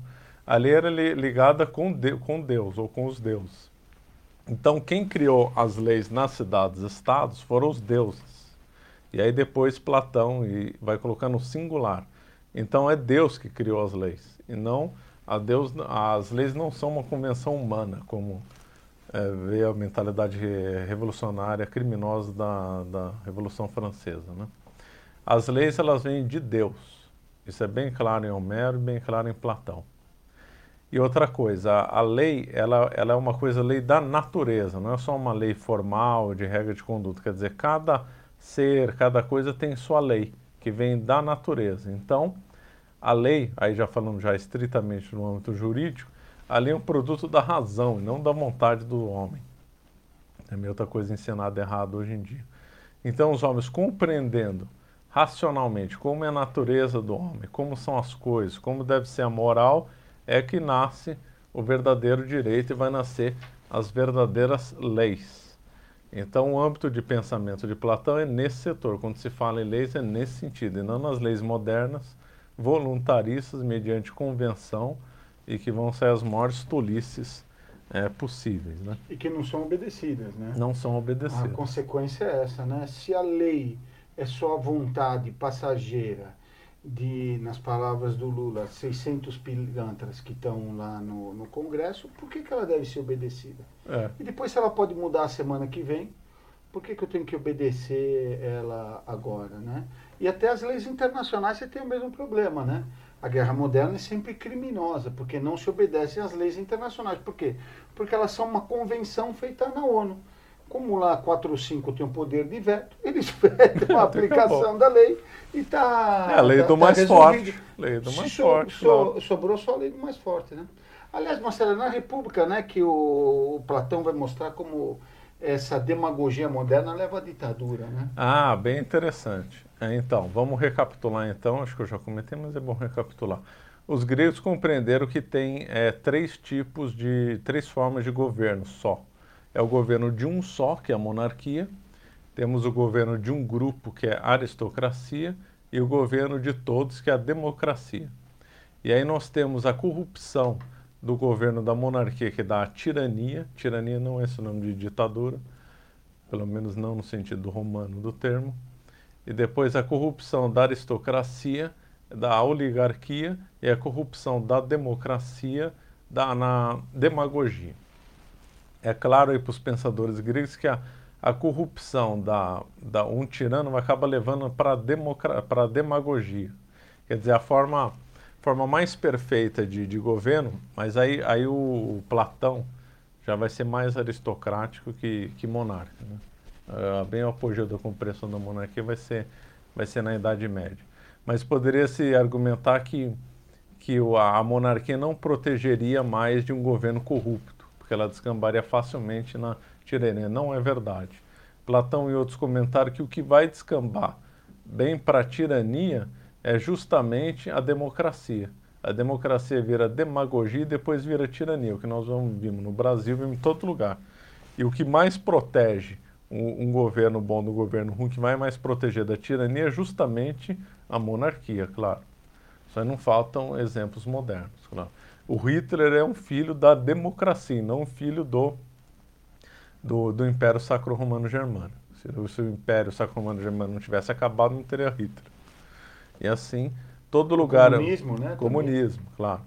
a lei era li, ligada com, de, com Deus ou com os deuses. Então, quem criou as leis nas cidades-estados foram os deuses. E aí depois Platão e vai colocar no singular. Então é Deus que criou as leis e não a Deus. As leis não são uma convenção humana, como é, vê a mentalidade revolucionária criminosa da, da Revolução Francesa, né? As leis elas vêm de Deus. Isso é bem claro em Homero e bem claro em Platão. E outra coisa, a, a lei ela, ela é uma coisa lei da natureza, não é só uma lei formal de regra de conduta. Quer dizer, cada ser, cada coisa tem sua lei que vem da natureza. Então, a lei, aí já falando já estritamente no âmbito jurídico, a lei é um produto da razão e não da vontade do homem. É outra coisa ensinada errado hoje em dia. Então, os homens compreendendo racionalmente como é a natureza do homem, como são as coisas, como deve ser a moral, é que nasce o verdadeiro direito e vai nascer as verdadeiras leis. Então, o âmbito de pensamento de Platão é nesse setor. Quando se fala em leis, é nesse sentido, e não nas leis modernas, voluntaristas, mediante convenção, e que vão ser as maiores tolices é, possíveis. Né? E que não são obedecidas, né? Não são obedecidas. A consequência é essa, né? Se a lei é só a vontade passageira de, nas palavras do Lula, 600 pilantras que estão lá no, no Congresso, por que, que ela deve ser obedecida? É. E depois, se ela pode mudar a semana que vem, por que, que eu tenho que obedecer ela agora, né? E até as leis internacionais você tem o mesmo problema, né? A guerra moderna é sempre criminosa, porque não se obedecem às leis internacionais. Por quê? Porque elas são uma convenção feita na ONU. Como lá 4 ou 5 tem o poder de veto, <laughs> eles vetam a aplicação da lei e está. É a lei tá, do tá mais forte. Lei do mais so, forte. So, sobrou só a lei do mais forte, né? Aliás, Marcelo, na República, né, que o, o Platão vai mostrar como essa demagogia moderna leva à ditadura, né? Ah, bem interessante. É, então, vamos recapitular então, acho que eu já comentei, mas é bom recapitular. Os gregos compreenderam que tem é, três tipos de, três formas de governo só. É o governo de um só, que é a monarquia, temos o governo de um grupo, que é a aristocracia, e o governo de todos, que é a democracia. E aí nós temos a corrupção do governo da monarquia, que dá a tirania. Tirania não é esse nome de ditadura, pelo menos não no sentido romano do termo. E depois a corrupção da aristocracia, da oligarquia, e a corrupção da democracia, da na demagogia. É claro para os pensadores gregos que a a corrupção da, da um tirano acaba levando para a demagogia. Quer dizer, a forma, forma mais perfeita de, de governo, mas aí, aí o, o, Platão já vai ser mais aristocrático que, que monarca. Né? Uh, bem o apogeu da compreensão da monarquia vai ser, vai ser na Idade Média. Mas poderia se argumentar que, que a monarquia não protegeria mais de um governo corrupto, porque ela descambaria facilmente na tirania. Não é verdade. Platão e outros comentaram que o que vai descambar bem para a tirania é justamente a democracia. A democracia vira demagogia e depois vira tirania, o que nós vimos no Brasil, vimos em todo lugar. E o que mais protege um, um, governo bom do governo ruim, que vai mais proteger da tirania é justamente a monarquia, claro. Só não faltam exemplos modernos, claro. O Hitler é um filho da democracia, não um filho do do, do Império Sacro-Romano Germânico. Se, se, o Império Sacro-Romano Germânico não tivesse acabado, não teria Hitler. E assim, todo lugar... Comunismo, né? Comunismo, também. claro.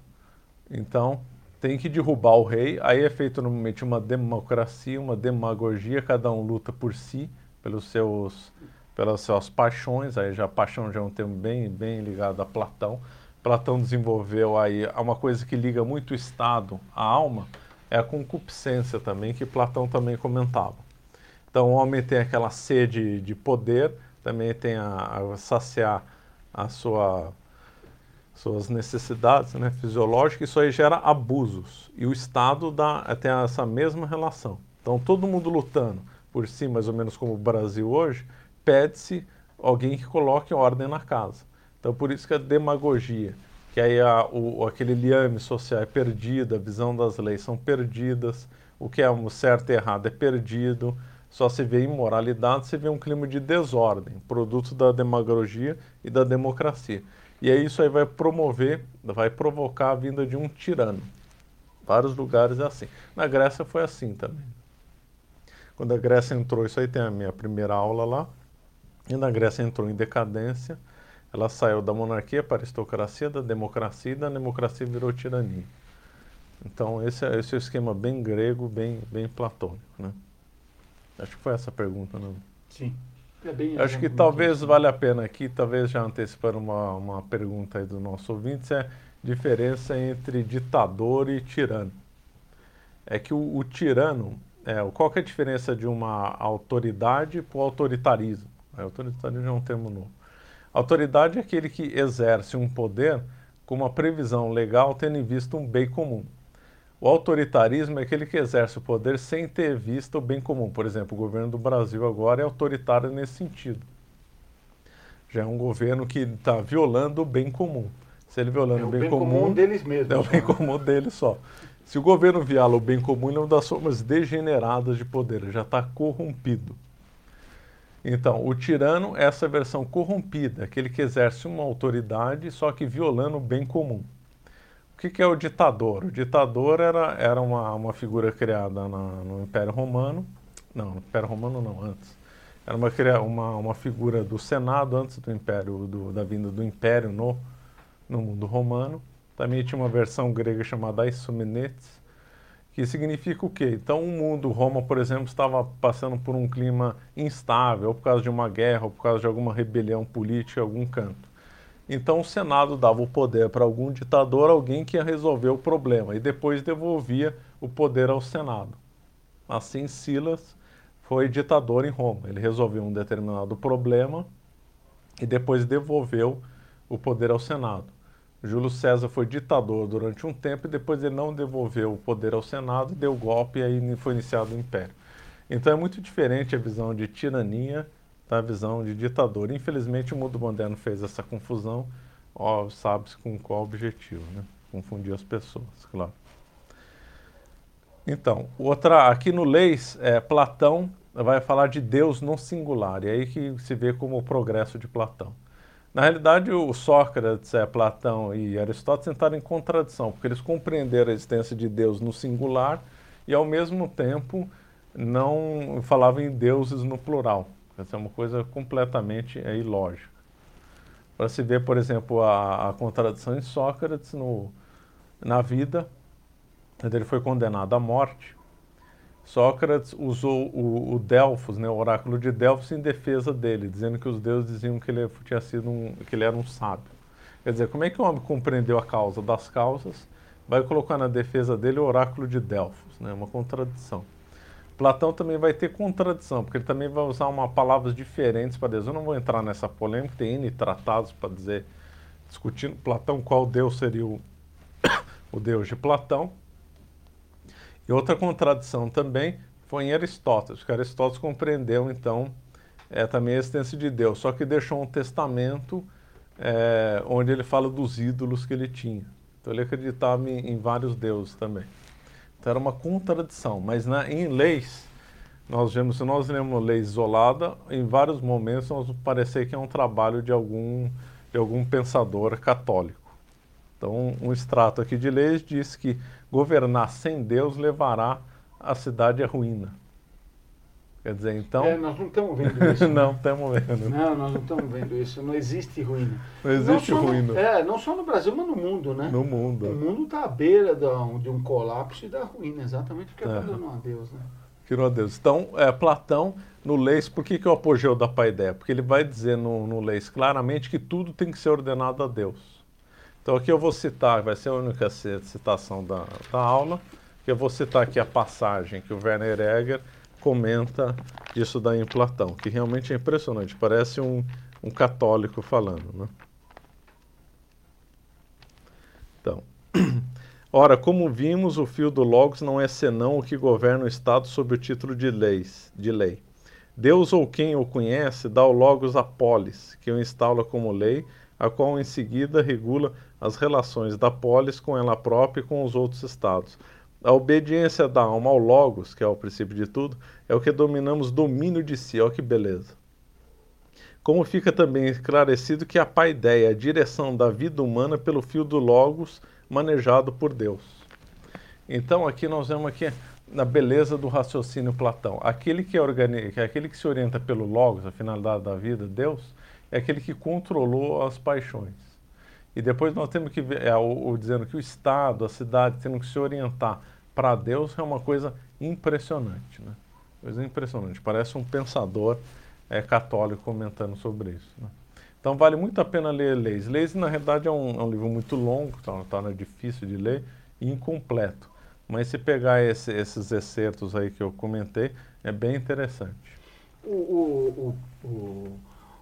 Então, tem que derrubar o rei. Aí é feito normalmente uma democracia, uma demagogia, cada um luta por si, pelos seus, pelas suas paixões. Aí já paixão já é um termo bem, bem ligado a Platão. Platão desenvolveu aí uma coisa que liga muito o Estado à alma, é a concupiscência também, que Platão também comentava. Então, o homem tem aquela sede de poder, também tem a, a saciar a sua, suas necessidades né, fisiológicas, isso aí gera abusos. E o Estado dá, tem essa mesma relação. Então, todo mundo lutando por si, mais ou menos como o Brasil hoje, pede-se alguém que coloque ordem na casa. Então, por isso que a demagogia que aí a, o, aquele liame social é perdido, a visão das leis são perdidas, o que é um certo e errado é perdido, só se vê imoralidade, se vê um clima de desordem, produto da demagogia e da democracia. E aí isso aí vai promover, vai provocar a vinda de um tirano. Vários lugares é assim. Na Grécia foi assim também. Quando a Grécia entrou, isso aí tem a minha primeira aula lá, e na Grécia entrou em decadência, ela saiu da monarquia para a aristocracia, da democracia, e da democracia virou tirania. Então, esse é, esse é o esquema bem grego, bem, bem platônico. Né? Acho que foi essa a pergunta, não? Sim. É Acho que talvez assim. valha a pena aqui, talvez já antecipando uma, uma pergunta aí do nosso ouvinte, é a diferença entre ditador e tirano. É que o, o tirano, é, qual é a diferença de uma autoridade para o autoritarismo? É, autoritarismo é um termo novo. Autoridade é aquele que exerce um poder com uma previsão legal tendo em vista um bem comum. O autoritarismo é aquele que exerce o poder sem ter visto o bem comum. Por exemplo, o governo do Brasil agora é autoritário nesse sentido. Já é um governo que está violando o bem comum. Se ele violando é o bem, bem comum, comum deles mesmos. É o bem comum deles só. Se o governo viola o bem comum, ele é uma das formas degeneradas de poder, ele já está corrompido. Então, o tirano é essa versão corrompida, aquele que exerce uma autoridade, só que violando o bem comum. O que, que é o ditador? O ditador era, era uma, uma figura criada na, no Império Romano, não, no Império Romano não, antes. Era uma, uma, uma figura do Senado antes do Império, do, da vinda do Império no, no mundo romano. Também tinha uma versão grega chamada Aisumenetes, que significa o quê? Então, o mundo, Roma, por exemplo, estava passando por um clima instável, por causa de uma guerra, por causa de alguma rebelião política em algum canto. Então, o Senado dava o poder para algum ditador, alguém que ia resolver o problema, e depois devolvia o poder ao Senado. Assim, Silas foi ditador em Roma. Ele resolveu um determinado problema e depois devolveu o poder ao Senado. Júlio César foi ditador durante um tempo e depois ele não devolveu o poder ao Senado, deu golpe e aí foi iniciado o Império. Então é muito diferente a visão de tirania da visão de ditador. Infelizmente o mundo moderno fez essa confusão, sabe-se com qual objetivo, né? Confundir as pessoas, claro. Então, outra, aqui no Leis, é, Platão vai falar de Deus no singular, e aí que se vê como o progresso de Platão. Na realidade, o Sócrates, é, Platão e Aristóteles entraram em contradição, porque eles compreenderam a existência de Deus no singular e, ao mesmo tempo, não falavam em deuses no plural. Essa é uma coisa completamente é, ilógica. Para se ver, por exemplo, a, a contradição em Sócrates no, na vida, ele foi condenado à morte, Sócrates usou o, o Delfos, né, o oráculo de Delfos, em defesa dele, dizendo que os deuses diziam que ele tinha sido um, que ele era um sábio. Quer dizer, como é que o homem compreendeu a causa das causas? Vai colocar na defesa dele o oráculo de Delfos, né, uma contradição. Platão também vai ter contradição, porque ele também vai usar uma palavras diferentes para Deus. Eu não vou entrar nessa polêmica, tem N tratados para dizer, discutindo Platão qual Deus seria o, <coughs> o Deus de Platão. E outra contradição também foi em Aristóteles, que Aristóteles compreendeu, então, é, também a existência de Deus, só que deixou um testamento é, onde ele fala dos ídolos que ele tinha. Então ele acreditava em, em vários deuses também. Então era uma contradição, mas na, em leis, nós vemos, se nós lemos lei isolada, em vários momentos nós parecer que é um trabalho de algum, de algum pensador católico. Então, um extrato aqui de leis diz que governar sem Deus levará a cidade à ruína. Quer dizer, então. É, nós não estamos vendo isso. <laughs> Né? não estamos vendo. Não, nós não estamos vendo isso. Não existe ruína. Não existe não ruína. No, é, não só no Brasil, mas no mundo, né? No mundo. O mundo está à beira de um, de um colapso e da ruína, exatamente porque é. abandonou a Deus, né? Tirou a Deus. Então, é, Platão, no Leis, por que, que é o apogeu da paideia? Porque ele vai dizer no, no Leis claramente que tudo tem que ser ordenado a Deus. Então aqui eu vou citar, vai ser a única citação da, da aula, que eu vou citar aqui a passagem que o Werner Egger comenta disso daí em Platão, que realmente é impressionante, parece um, um católico falando. Né? Então, <clears throat> ora, como vimos, o fio do Logos não é senão o que governa o Estado sob o título de, leis, de lei. Deus ou quem o conhece dá o Logos a polis, que o instala como lei, a qual em seguida regula as relações da polis com ela própria e com os outros estados. A obediência da alma ao logos, que é o princípio de tudo, é o que dominamos domínio de si. Olha que beleza. Como fica também esclarecido que a paideia é a direção da vida humana pelo fio do logos manejado por Deus. Então aqui nós vemos aqui na beleza do raciocínio Platão. Aquele que, é aquele que se orienta pelo logos, a finalidade da vida, Deus, é aquele que controlou as paixões. E depois nós temos que ver, é, o, o, dizendo que o Estado, a cidade, tendo que se orientar para Deus é uma coisa impressionante. Né? Coisa impressionante. Parece um pensador é, católico comentando sobre isso. Né? Então vale muito a pena ler Leis. Leis, na realidade, é um, é um livro muito longo, torna tá, difícil de ler e incompleto. Mas se pegar esse, esses excertos aí que eu comentei, é bem interessante. O, o, o,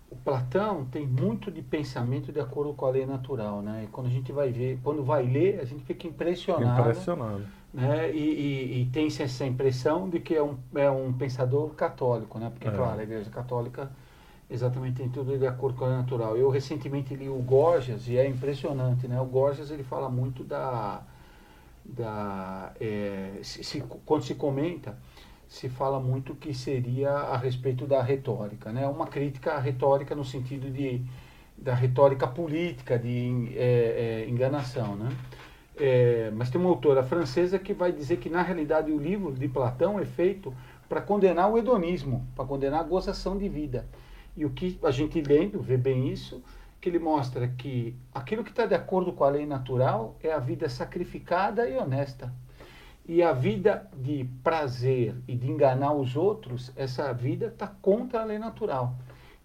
o Platão tem muito de pensamento de acordo com a lei natural, né? E quando a gente vai ver, quando vai ler, a gente fica impressionado. Impressionado. Né? E, e, e tem essa impressão de que é um, é um pensador católico, né? Porque, é. claro, a Igreja Católica exatamente tem tudo de acordo com a lei natural. Eu recentemente li o Gorgias e é impressionante, né? O Gorgias ele fala muito da, da é, se, se, quando se comenta se fala muito que seria a respeito da retórica, né? Uma crítica à retórica no sentido de da retórica política, de é, é, enganação, né? É, mas tem uma autora francesa que vai dizer que na realidade o livro de Platão é feito para condenar o hedonismo, para condenar a gozação de vida. E o que a gente lendo, vê bem isso, que ele mostra que aquilo que está de acordo com a lei natural é a vida sacrificada e honesta. E a vida de prazer e de enganar os outros, essa vida está contra a lei natural.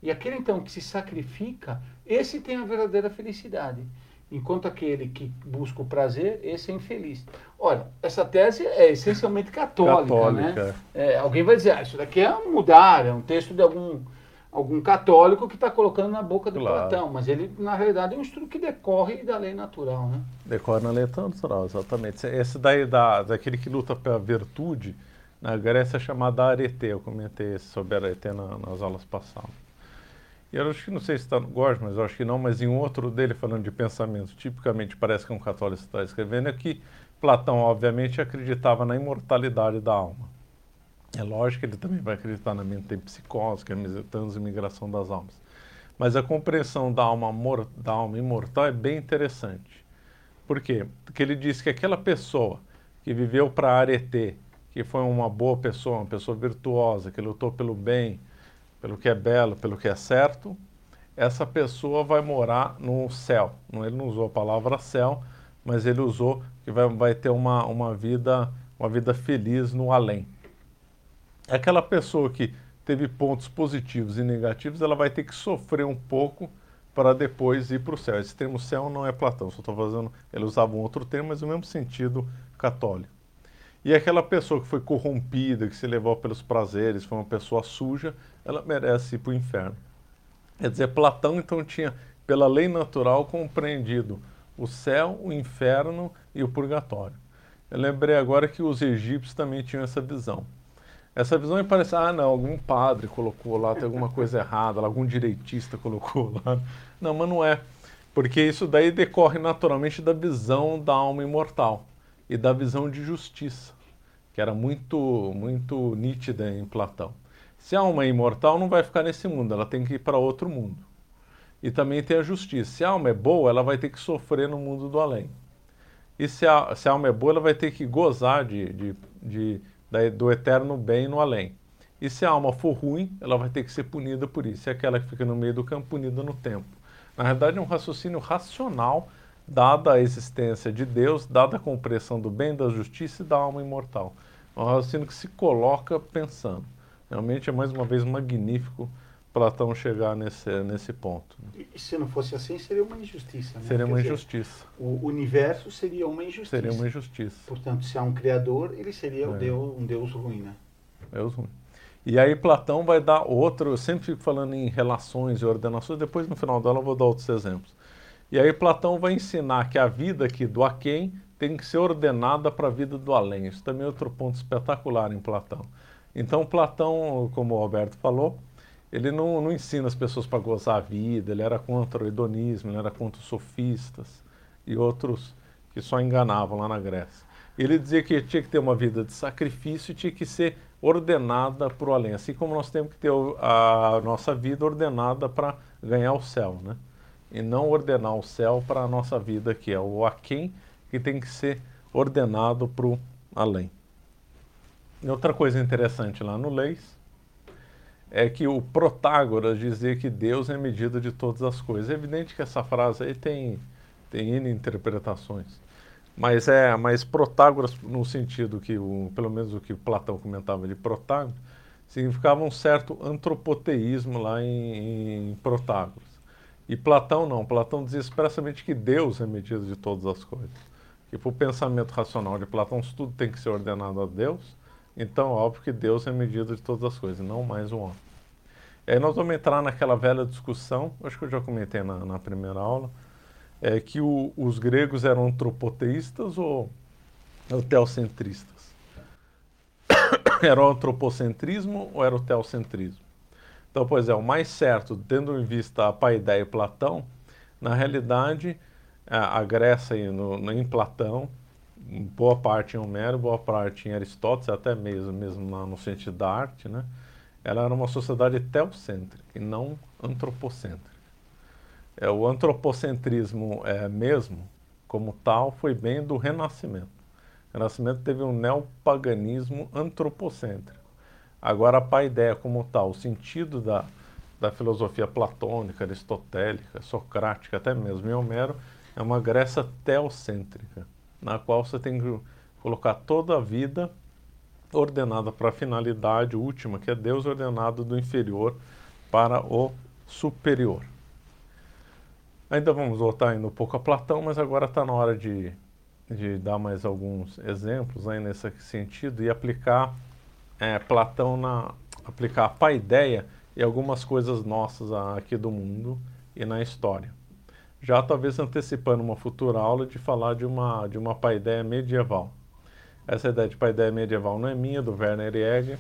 E aquele então que se sacrifica, esse tem a verdadeira felicidade. Enquanto aquele que busca o prazer, esse é infeliz. Olha, essa tese é essencialmente católica. Né? católica. Né? É, alguém vai dizer, ah, isso daqui é mudar, é um texto de algum algum católico que está colocando na boca do claro. Platão, mas ele, na realidade, é um estudo que decorre da lei natural, né? Decorre na lei natural, exatamente. Esse daí, da, daquele que luta pela virtude, na Grécia é chamado arete, eu comentei sobre arete na, nas aulas passadas. E eu acho que, não sei se está no Gorge, mas eu acho que não, mas em outro dele, falando de pensamento, tipicamente parece que um católico está escrevendo, é que Platão, obviamente, acreditava na imortalidade da alma. É lógico que ele também vai acreditar na metempsicose, que é a transmigração das almas. Mas a compreensão da alma, da alma imortal é bem interessante. Por quê? Porque ele diz que aquela pessoa que viveu para Arete, que foi uma boa pessoa, uma pessoa virtuosa, que lutou pelo bem, pelo que é belo, pelo que é certo, essa pessoa vai morar no céu. Ele não usou a palavra céu, mas ele usou que vai, vai ter uma, uma, vida, uma vida feliz no além aquela pessoa que teve pontos positivos e negativos, ela vai ter que sofrer um pouco para depois ir para o céu. Esse termo céu não é Platão, só estou fazendo. Ele usava um outro termo, mas no mesmo sentido católico. E aquela pessoa que foi corrompida, que se levou pelos prazeres, foi uma pessoa suja, ela merece ir para o inferno. Quer dizer, Platão então tinha, pela lei natural, compreendido o céu, o inferno e o purgatório. Eu lembrei agora que os egípcios também tinham essa visão. Essa visão me parece, ah, não, algum padre colocou lá, tem alguma coisa errada, algum direitista colocou lá. Não, mas não é. Porque isso daí decorre naturalmente da visão da alma imortal e da visão de justiça, que era muito, muito nítida em Platão. Se a alma é imortal, não vai ficar nesse mundo, ela tem que ir para outro mundo. E também tem a justiça. Se a alma é boa, ela vai ter que sofrer no mundo do além. E se a, se a alma é boa, ela vai ter que gozar de, de, de do eterno bem no além. E se a alma for ruim, ela vai ter que ser punida por isso. E aquela que fica no meio do campo, punida no tempo. Na verdade, é um raciocínio racional, dada a existência de Deus, dada a compreensão do bem, da justiça e da alma imortal. É um raciocínio que se coloca pensando. Realmente é, mais uma vez, magnífico Platão chegar nesse, nesse ponto. E se não fosse assim, seria uma injustiça. Né? Seria uma Quer injustiça. Dizer, o universo seria uma injustiça. Seria uma injustiça. Portanto, se há um criador, ele seria é. Deus, um Deus ruim, né? Deus ruim. E aí Platão vai dar outro, eu sempre fico falando em relações e ordenações, depois no final dela eu vou dar outros exemplos. E aí Platão vai ensinar que a vida aqui do aquém tem que ser ordenada para a vida do além. Isso também é outro ponto espetacular em Platão. Então Platão, como o Alberto falou, ele não, não ensina as pessoas para gozar a vida, ele era contra o hedonismo, ele era contra os sofistas e outros que só enganavam lá na Grécia. Ele dizia que tinha que ter uma vida de sacrifício e tinha que ser ordenada para o além, assim como nós temos que ter a nossa vida ordenada para ganhar o céu, né? E não ordenar o céu para a nossa vida aqui, é o aquém que tem que ser ordenado para o além. E outra coisa interessante lá no Leis, é que o Protágoras dizia que Deus é medida de todas as coisas. É evidente que essa frase aí tem, tem N interpretações. Mas é, mas Protágoras, no sentido que, o, pelo menos o que Platão comentava de Protágoras, significava um certo antropoteísmo lá em, em Protágoras. E Platão não, Platão dizia expressamente que Deus é medida de todas as coisas. Que para o pensamento racional de Platão, tudo tem que ser ordenado a Deus, então óbvio que Deus é medida de todas as coisas, não mais um homem. Aí nós vamos entrar naquela velha discussão, acho que eu já comentei na, na primeira aula, é que o, os gregos eram antropoteístas ou, ou teocentristas? <coughs> era o antropocentrismo ou era o teocentrismo? Então, pois é, o mais certo, tendo em vista a Paideia e Platão, na realidade, a, a Grécia no, no, em Platão, boa parte em Homero, boa parte em Aristóteles, até mesmo, mesmo no sentido da arte, né? Ela era uma sociedade teocêntrica e não antropocêntrica. É, o antropocentrismo é, mesmo, como tal, foi bem do Renascimento. O Renascimento teve um neopaganismo antropocêntrico. Agora, a paideia como tal, o sentido da, da filosofia platônica, aristotélica, socrática, até mesmo em Homero, é uma Grécia teocêntrica, na qual você tem que colocar toda a vida ordenada para a finalidade última, que é Deus ordenado do inferior para o superior. Ainda vamos voltar ainda um pouco a Platão, mas agora está na hora de, de dar mais alguns exemplos aí nesse sentido e aplicar é, Platão na aplicar a paideia e algumas coisas nossas aqui do mundo e na história. Já talvez antecipando uma futura aula de falar de uma de uma paideia medieval. Essa ideia de paideia medieval não é minha, do Werner Jäger.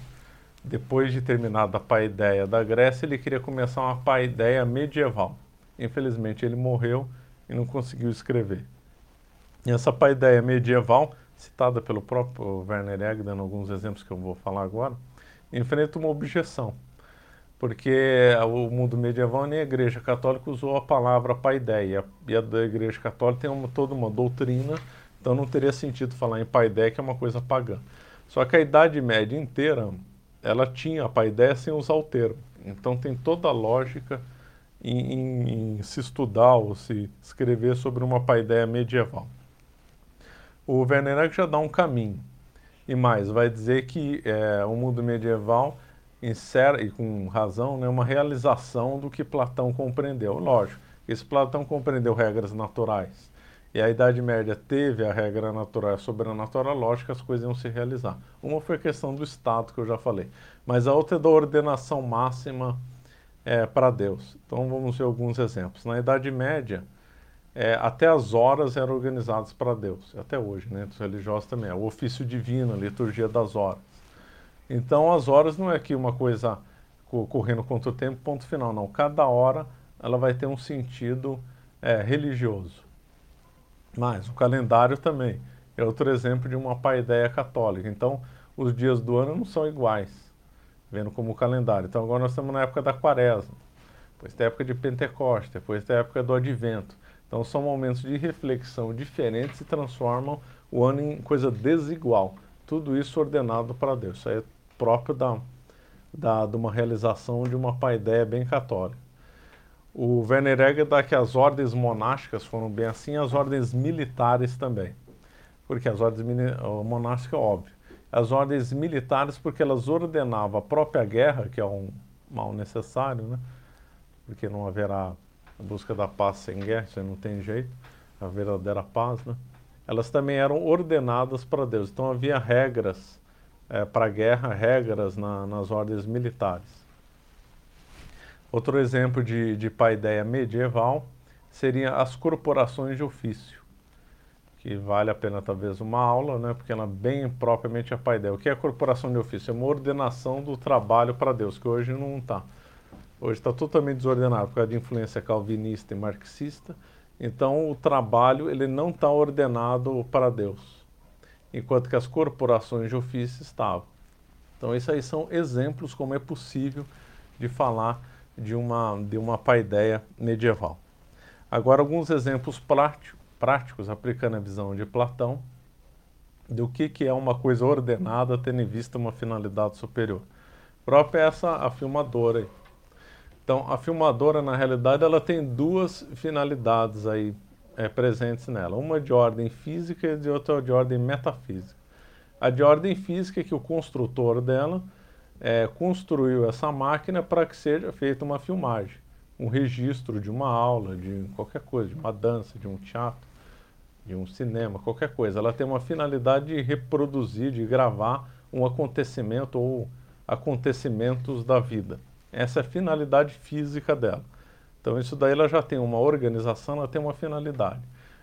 Depois de terminada a paideia da Grécia, ele queria começar uma paideia medieval. Infelizmente, ele morreu e não conseguiu escrever. E essa paideia medieval, citada pelo próprio Werner Jäger, dando alguns exemplos que eu vou falar agora, enfrenta uma objeção. Porque o mundo medieval nem a Igreja Católica usou a palavra paideia. E a da Igreja Católica tem uma, toda uma doutrina então não teria sentido falar em paideia, que é uma coisa pagã. Só que a Idade Média inteira, ela tinha a paideia sem usar o termo. Então tem toda a lógica em, em, em se estudar ou se escrever sobre uma paideia medieval. O Werner já dá um caminho. E mais, vai dizer que é, o mundo medieval insere, e com razão, né, uma realização do que Platão compreendeu. Lógico, esse Platão compreendeu regras naturais e a Idade Média teve a regra natural e a sobrenatural, lógico que as coisas iam se realizar. Uma foi a questão do Estado, que eu já falei, mas a outra é da ordenação máxima é, para Deus. Então vamos ver alguns exemplos. Na Idade Média, é, até as horas eram organizadas para Deus, até hoje, né? Os religiosos também, é o ofício divino, a liturgia das horas. Então as horas não é que uma coisa correndo contra o tempo, ponto final, não. Cada hora ela vai ter um sentido é, religioso. Mas o calendário também é outro exemplo de uma paideia católica. Então, os dias do ano não são iguais, vendo como o calendário. Então, agora nós estamos na época da quaresma, depois tem a época de Pentecostes, depois tem a época do advento. Então, são momentos de reflexão diferentes e transformam o ano em coisa desigual. Tudo isso ordenado para Deus. Isso aí é próprio da, da, de uma realização de uma paideia bem católica. O Werner Egger dá que as ordens monásticas foram bem assim, as ordens militares também. Porque as ordens monásticas, óbvio. As ordens militares, porque elas ordenavam a própria guerra, que é um mal necessário, né? Porque não haverá busca da paz sem guerra, isso não tem jeito, a verdadeira paz, né? Elas também eram ordenadas para Deus. Então havia regras é, para a guerra, regras na, nas ordens militares. Outro exemplo de, de paideia medieval seria as corporações de ofício, que vale a pena talvez uma aula, né, porque ela é bem propriamente a paideia. O que é a corporação de ofício? É uma ordenação do trabalho para Deus, que hoje não está. Hoje está totalmente desordenado por causa de influência calvinista e marxista. Então o trabalho ele não está ordenado para Deus, enquanto que as corporações de ofício estavam. Então isso aí são exemplos como é possível de falar de uma, de uma paideia medieval. Agora, alguns exemplos prático, práticos aplicando a visão de Platão do que, que é uma coisa ordenada tendo em vista uma finalidade superior. Própria essa a filmadora aí. Então, a filmadora, na realidade, ela tem duas finalidades aí é, presentes nela. Uma de ordem física e de outra de ordem metafísica. A de ordem física é que o construtor dela é, construiu essa máquina para que seja feita uma filmagem, um registro de uma aula, de qualquer coisa, de uma dança, de um teatro, de um cinema, qualquer coisa. Ela tem uma finalidade de reproduzir, de gravar um acontecimento ou acontecimentos da vida. Essa é a finalidade física dela. Então isso daí ela já tem uma organização, ela tem uma finalidade.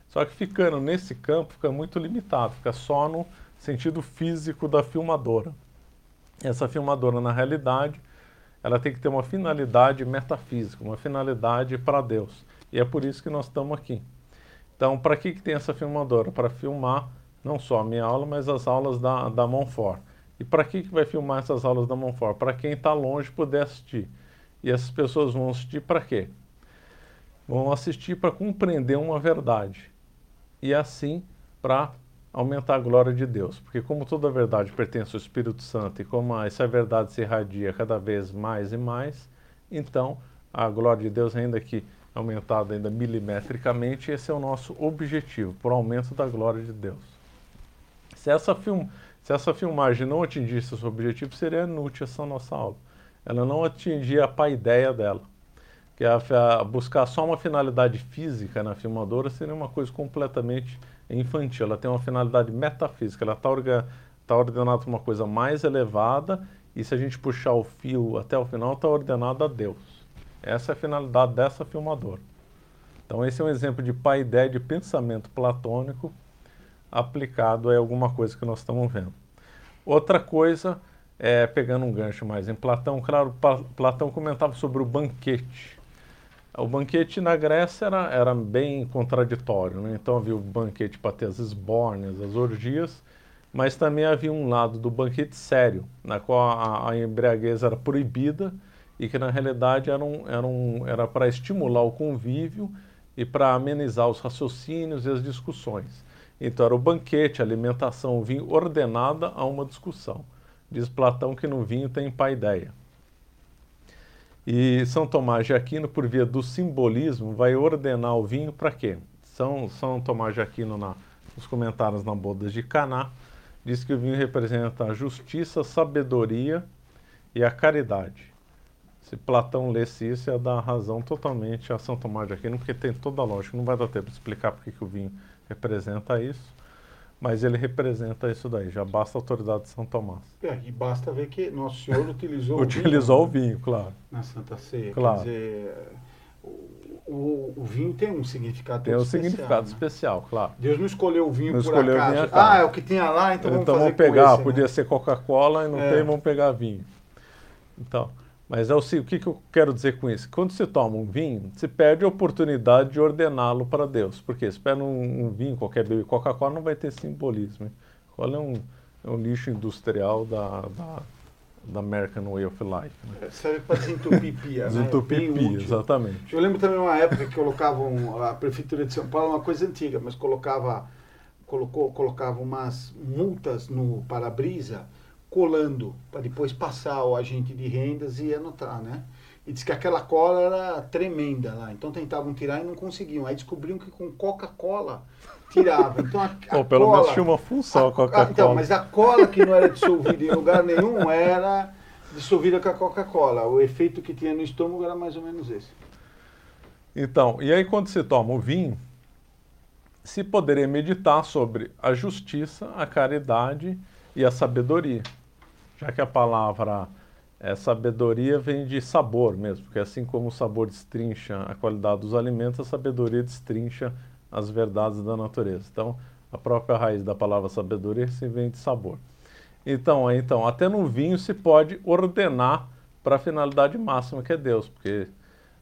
Só que ficando nesse campo fica muito limitado, fica só no sentido físico da filmadora. Essa filmadora, na realidade, ela tem que ter uma finalidade metafísica, uma finalidade para Deus. E é por isso que nós estamos aqui. Então, para que, que tem essa filmadora? Para filmar não só a minha aula, mas as aulas da, da Monfort. E para que, que vai filmar essas aulas da Monfort? Para quem está longe poder assistir. E essas pessoas vão assistir para quê? Vão assistir para compreender uma verdade. E assim para aumentar a glória de Deus. Porque como toda verdade pertence ao Espírito Santo e como essa verdade se irradia cada vez mais e mais, então a glória de Deus ainda que aumentada ainda milimetricamente, esse é o nosso objetivo, por aumento da glória de Deus. Se essa, film, se essa filmagem não atingisse esse objetivo, seria inútil essa nossa aula. Ela não atingia a paideia dela. Que a, a buscar só uma finalidade física na filmadora seria uma coisa completamente infantil. Ela tem uma finalidade metafísica. Ela está orga, tá ordenada para uma coisa mais elevada e se a gente puxar o fio até o final, está ordenada a Deus. Essa é a finalidade dessa filmadora. Então esse é um exemplo de paideia de pensamento platônico aplicado a alguma coisa que nós estamos vendo. Outra coisa, é, pegando um gancho mais em Platão, claro, Platão comentava sobre o banquete. O banquete na Grécia era, era bem contraditório, né? então havia o banquete para ter as esbórnias, as orgias, mas também havia um lado do banquete sério, na qual a, a embriaguez era proibida e que na realidade era, um, era, um, era para estimular o convívio e para amenizar os raciocínios e as discussões. Então era o banquete, a alimentação, o vinho ordenada a uma discussão. Diz Platão que no vinho tem paideia. E São Tomás de Aquino, por via do simbolismo, vai ordenar o vinho para quê? São, São Tomás de Aquino, na, nos comentários na Bodas de Caná, diz que o vinho representa a justiça, a sabedoria e a caridade. Se Platão lesse isso, ia dar razão totalmente a São Tomás de Aquino, porque tem toda a lógica. Não vai dar tempo de explicar porque que o vinho representa isso, mas ele representa isso daí, já basta a autoridade de São Tomás. É, e basta ver que Nosso Senhor utilizou Utilizou o vinho, o vinho claro. Na Santa Ceia. Claro. Quer dizer, o, o, vinho tem um significado Tem um especial, significado né? especial, claro. Deus não escolheu o vinho Não por escolheu o acaso. vinho. Ah, é o que tinha lá, então, Então vamos vamos pegar, esse, podia né? ser Coca-Cola e não É. tem, vamos pegar vinho. Então, mas é o, o que, que eu quero dizer com isso? Quando se toma um vinho, se perde a oportunidade de ordená-lo para Deus. Porque se pega um, um vinho, qualquer bebida, Coca-Cola não vai ter simbolismo. Coca-Cola é um, é um lixo industrial da, da, da American Way of Life. Né? Serve para desentupir pia, né? Desentupir pia, exatamente. Eu lembro também uma época que colocavam, a Prefeitura de São Paulo, uma coisa antiga, mas colocava, colocou, colocava umas multas no para-brisa colando, para depois passar o agente de rendas e anotar, né? E diz que aquela cola era tremenda lá, então tentavam tirar e não conseguiam. Aí descobriam que com Coca-Cola tirava. Então a, a <laughs> Pô, pelo cola, menos tinha uma função a ah, Coca-Cola. Então, mas a cola que não era dissolvida em lugar nenhum era dissolvida com a Coca-Cola. O efeito que tinha no estômago era mais ou menos esse. Então, e aí quando se toma o vinho, se poderia meditar sobre a justiça, a caridade e a sabedoria. Já que a palavra é, sabedoria vem de sabor mesmo, porque assim como o sabor destrincha a qualidade dos alimentos, a sabedoria destrincha as verdades da natureza. Então, a própria raiz da palavra sabedoria se vem de sabor. Então, então, até no vinho se pode ordenar para a finalidade máxima que é Deus, porque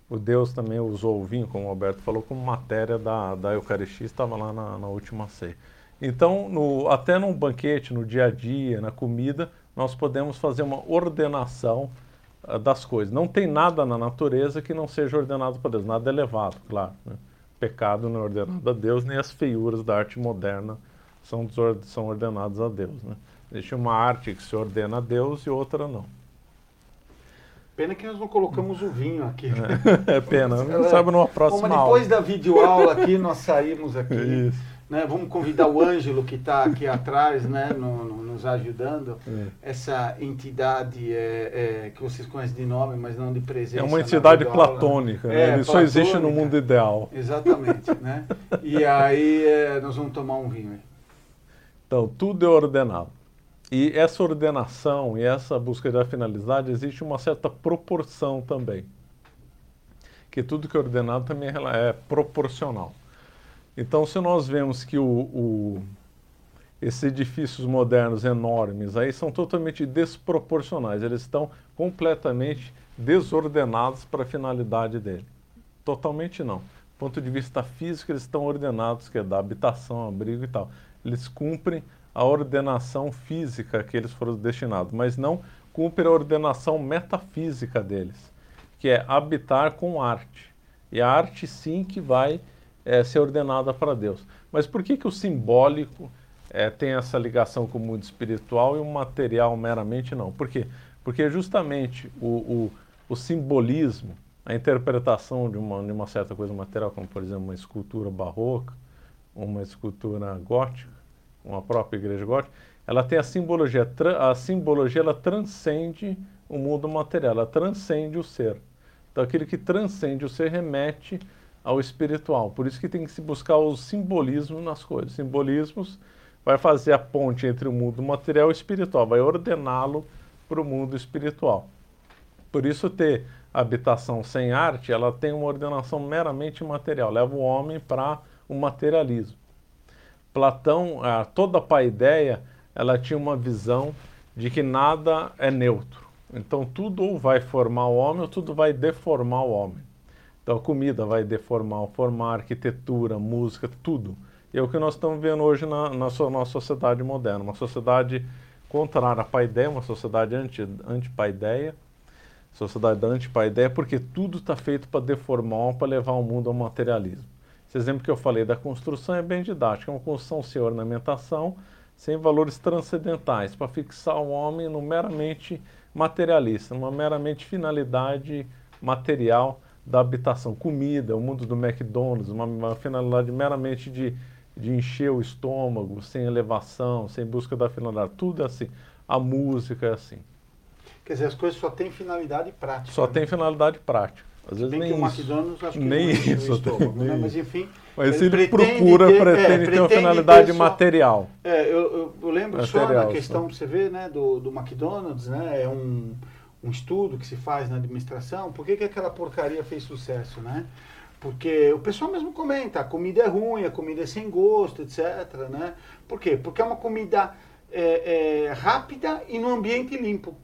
o Deus também usou o vinho, como o Alberto falou, como matéria da, da Eucaristia, estava lá na, na última ceia. Então, no, até num banquete, no dia a dia, na comida, nós podemos fazer uma ordenação ah, das coisas. Não tem nada na natureza que não seja ordenado por Deus, nada elevado, claro. Né? Pecado não é ordenado a Deus, nem as feiuras da arte moderna são, são ordenadas a Deus. Né? Existe uma arte que se ordena a Deus e outra não. Pena que nós não colocamos o vinho aqui. <laughs> É pena, não <laughs> É. sabe numa Bom, próxima mas depois aula. da videoaula aqui, nós saímos aqui. Isso. Né? Vamos convidar o Ângelo, que está aqui atrás, né? no- no- nos ajudando. É. Essa entidade é, é, que vocês conhecem de nome, mas não de presença. É uma entidade videoaula. platônica, né? É, ele só existe no platônica. mundo ideal. Exatamente, né? E aí é, nós vamos tomar um vinho. Então, tudo é ordenado. E essa ordenação e essa busca da finalidade existe uma certa proporção também. Que tudo que é ordenado também é proporcional. Então, se nós vemos que o, o, esses edifícios modernos enormes aí são totalmente desproporcionais, eles estão completamente desordenados para a finalidade dele. Totalmente não. Do ponto de vista físico, eles estão ordenados, que é da habitação, abrigo e tal. Eles cumprem a ordenação física que eles foram destinados, mas não cumpre a ordenação metafísica deles, que é habitar com arte. E a arte sim que vai é, ser ordenada para Deus. Mas por que, que o simbólico é, tem essa ligação com o mundo espiritual e o material meramente não? Por quê? Porque justamente o, o, o simbolismo, a interpretação de uma, de uma certa coisa material, como por exemplo uma escultura barroca, uma escultura gótica, uma própria igreja gótica, ela tem a simbologia, a simbologia ela transcende o mundo material, ela transcende o ser. Então aquilo que transcende o ser remete ao espiritual. Por isso que tem que se buscar o simbolismo nas coisas. Simbolismos vai fazer a ponte entre o mundo material e o espiritual, vai ordená-lo para o mundo espiritual. Por isso ter habitação sem arte, ela tem uma ordenação meramente material, leva o homem para o materialismo. Platão, toda a paideia, ela tinha uma visão de que nada é neutro. Então tudo vai formar o homem ou tudo vai deformar o homem. Então a comida vai deformar, formar arquitetura, música, tudo. E é o que nós estamos vendo hoje na, na nossa sociedade moderna, uma sociedade contrária à paideia, uma sociedade anti-paideia, anti sociedade da anti-paideia, porque tudo está feito para deformar, para levar o mundo ao materialismo. Esse exemplo que eu falei da construção é bem didático, é uma construção sem ornamentação, sem valores transcendentais, para fixar o homem no meramente materialista, numa meramente finalidade material da habitação, comida, o mundo do McDonald's, uma, uma finalidade meramente de, de encher o estômago, sem elevação, sem busca da finalidade, tudo é assim. A música é assim. Quer dizer, as coisas só têm finalidade prática. Só né? tem finalidade prática. Às vezes Bem nem que o. McDonald's acho que nem isso, o estômago, nem né? Mas enfim. Mas ele, pretende procura, ter- pretende, é, ter uma pretende finalidade ter só- material. É, eu, eu, eu lembro só Material, da questão só. que você vê, né, do, do McDonald's, né, é um, um estudo que se faz na administração, por que, que aquela porcaria fez sucesso, né? Porque o pessoal mesmo comenta, a comida é ruim, a comida é sem gosto, etc, né? Por quê? Porque é uma comida é, é, rápida e no ambiente limpo.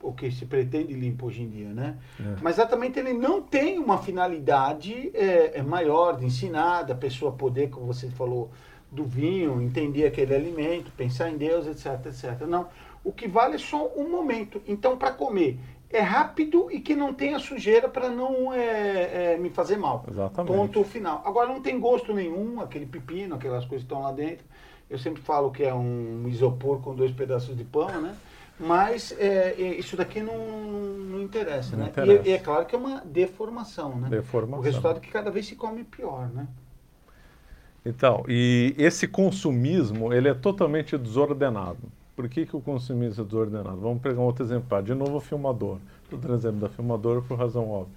O que se pretende limpo hoje em dia, né? É. Mas exatamente ele não tem uma finalidade é, é maior de ensinar, da pessoa poder, como você falou, do vinho, entender aquele alimento, pensar em Deus, etc, etc. Não. O que vale é só um momento. Então, para comer, é rápido e que não tenha sujeira para não é, é, me fazer mal. Exatamente. Ponto final. Agora, não tem gosto nenhum, aquele pepino, aquelas coisas que estão lá dentro. Eu sempre falo que é um isopor com dois pedaços de pão, né? Mas é, é, isso daqui não, não interessa, Não né? interessa. E, é claro que é uma deformação, né? Deformação. O resultado é que cada vez se come pior, né? Então, e esse consumismo, ele é totalmente desordenado. Por que, que o consumismo é desordenado? Vamos pegar um outro exemplo. De novo, o filmador. Estou exemplo da filmadora por razão óbvia.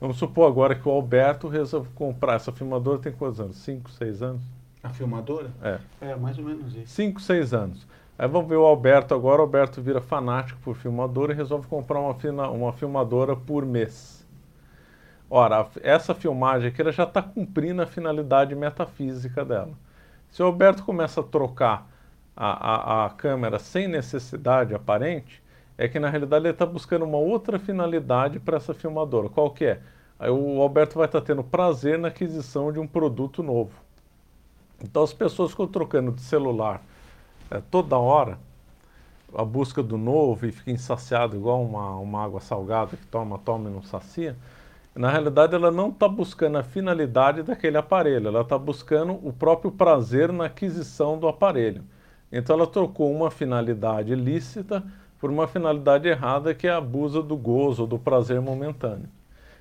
Vamos supor agora que o Alberto resolve comprar. Essa filmadora tem quantos anos? 5, 6 anos? A filmadora? É. É, mais ou menos isso. 5, 6 anos. Aí vamos ver o Alberto agora. O Alberto vira fanático por filmadora e resolve comprar uma, fina- uma filmadora por mês. Ora, a- essa filmagem aqui ela já está cumprindo a finalidade metafísica dela. Se o Alberto começa a trocar a, a, a câmera sem necessidade aparente, é que na realidade ele está buscando uma outra finalidade para essa filmadora. Qual que é? O Alberto vai estar tendo prazer na aquisição de um produto novo. Então as pessoas ficam trocando de celular é, toda hora, a busca do novo e fica insaciado igual uma, uma água salgada que toma, toma e não sacia. Na realidade, ela não está buscando a finalidade daquele aparelho, ela está buscando o próprio prazer na aquisição do aparelho. Então, ela trocou uma finalidade lícita por uma finalidade errada que é a abusa do gozo do prazer momentâneo.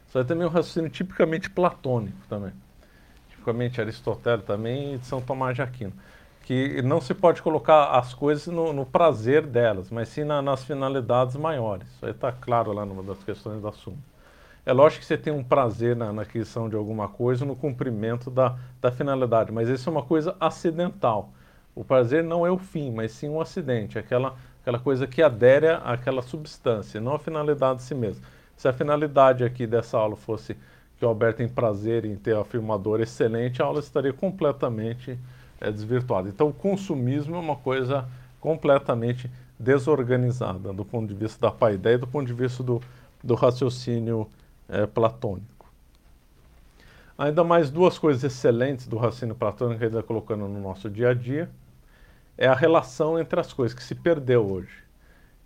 Isso aí também é um raciocínio tipicamente platônico também. Tipicamente Aristóteles também e de São Tomás de Aquino. Que não se pode colocar as coisas no, no prazer delas, mas sim na- nas finalidades maiores. Isso aí está claro lá numa das questões da Suma. É lógico que você tem um prazer na, na aquisição de alguma coisa, no cumprimento da, da finalidade, mas isso é uma coisa acidental. O prazer não é o fim, mas sim um acidente, aquela, aquela coisa que adere àquela substância, não a finalidade de si mesmo. Se a finalidade aqui dessa aula fosse que o Alberto tem prazer em ter a filmadora excelente, a aula estaria completamente é, desvirtuada. Então, o consumismo é uma coisa completamente desorganizada do ponto de vista da paideia e do ponto de vista do, do raciocínio é, platônico. Ainda mais duas coisas excelentes do raciocínio platônico que ele está colocando no nosso dia a dia é a relação entre as coisas que se perdeu hoje.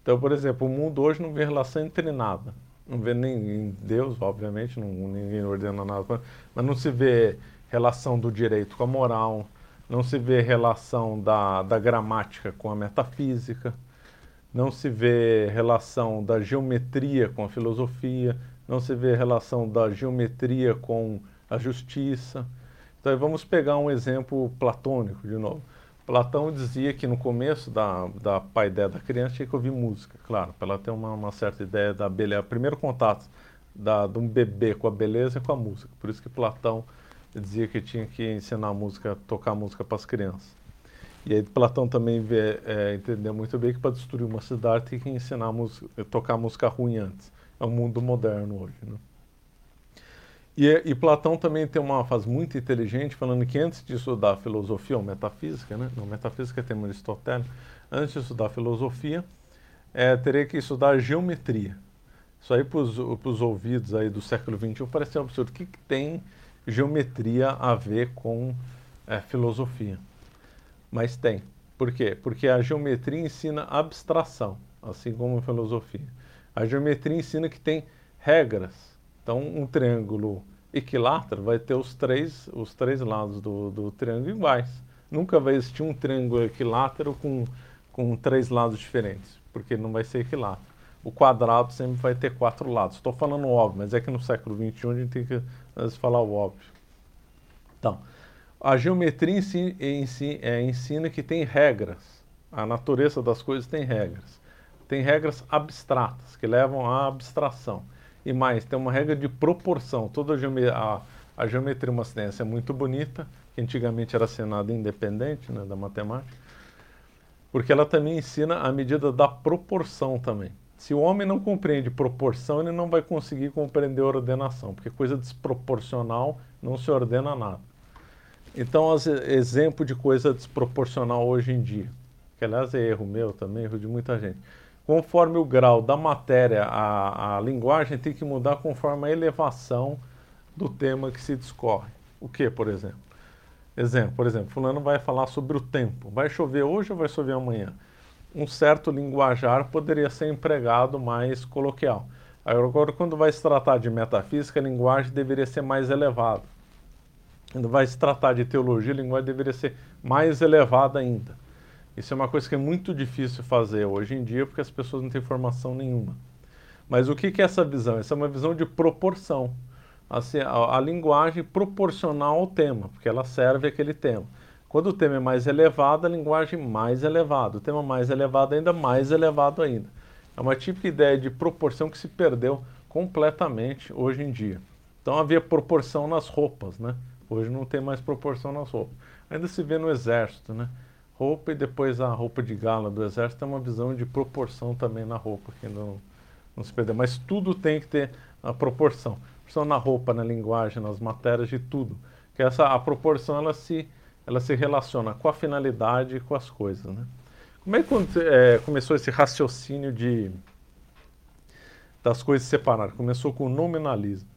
Então, por exemplo, o mundo hoje não vê relação entre nada. Não vê nem em Deus, obviamente, não, ninguém ordena nada, mas não se vê relação do direito com a moral, não se vê relação da, da gramática com a metafísica, não se vê relação da geometria com a filosofia, não se vê relação da geometria com a justiça. Então vamos pegar um exemplo platônico de novo. Platão dizia que no começo da, da paideia da criança tinha que ouvir música, claro, para ela ter uma, uma, certa ideia da beleza. O primeiro contato da, de um bebê com a beleza é com a música. Por isso que Platão dizia que tinha que ensinar música, tocar música para as crianças. E aí Platão também vê, é, entendeu muito bem que para destruir uma cidade tem que ensinar música, tocar música ruim antes. É o mundo moderno hoje. Né? E, e, Platão também tem uma fase muito inteligente, falando que antes de estudar filosofia ou metafísica, né? não, metafísica tem Aristóteles, antes de estudar filosofia, é, teria que estudar geometria. Isso aí para os ouvidos aí do século XXI parece um absurdo. O que, que tem geometria a ver com é, filosofia? Mas tem. Por quê? Porque a geometria ensina abstração, assim como a filosofia. A geometria ensina que tem regras. Então, um triângulo equilátero vai ter os três, os três lados do, do triângulo iguais. Nunca vai existir um triângulo equilátero com, com três lados diferentes, porque não vai ser equilátero. O quadrado sempre vai ter quatro lados. Estou falando óbvio, mas é que no século XXI a gente tem que vezes, falar o óbvio. Então, a geometria é, ensina que tem regras. A natureza das coisas tem regras. Tem regras abstratas, que levam à abstração. E mais, tem uma regra de proporção. Toda a, geometria, a, a geometria é uma ciência muito bonita, que antigamente era assinada independente né, da matemática, porque ela também ensina a medida da proporção também. Se o homem não compreende proporção, ele não vai conseguir compreender ordenação, porque coisa desproporcional não se ordena nada. Então, as, exemplo de coisa desproporcional hoje em dia, que aliás é erro meu também, erro de muita gente. Conforme o grau da matéria, a, a linguagem tem que mudar conforme a elevação do tema que se discorre. O que, por exemplo? Exemplo, por exemplo, fulano vai falar sobre o tempo. Vai chover hoje ou vai chover amanhã? Um certo linguajar poderia ser empregado mais coloquial. Agora, quando vai se tratar de metafísica, a linguagem deveria ser mais elevada. Quando vai se tratar de teologia, a linguagem deveria ser mais elevada ainda. Isso é uma coisa que é muito difícil fazer hoje em dia, porque as pessoas não têm formação nenhuma. Mas o que, é essa visão? Essa é uma visão de proporção. Assim, a, a linguagem proporcional ao tema, porque ela serve aquele tema. Quando o tema é mais elevado, a linguagem mais elevada. O tema mais elevado ainda, mais elevado ainda. É uma típica ideia de proporção que se perdeu completamente hoje em dia. Então havia proporção nas roupas, né? Hoje não tem mais proporção nas roupas. Ainda se vê no exército, né? Roupa e depois a roupa de gala do exército é uma visão de proporção também na roupa, que não, não se perdeu. Mas tudo tem que ter a proporção. Proporção na roupa, na linguagem, nas matérias, de tudo. Que essa, a proporção ela se, ela se relaciona com a finalidade e com as coisas, né? Como é que é, começou esse raciocínio de das coisas separadas? Começou com o nominalismo.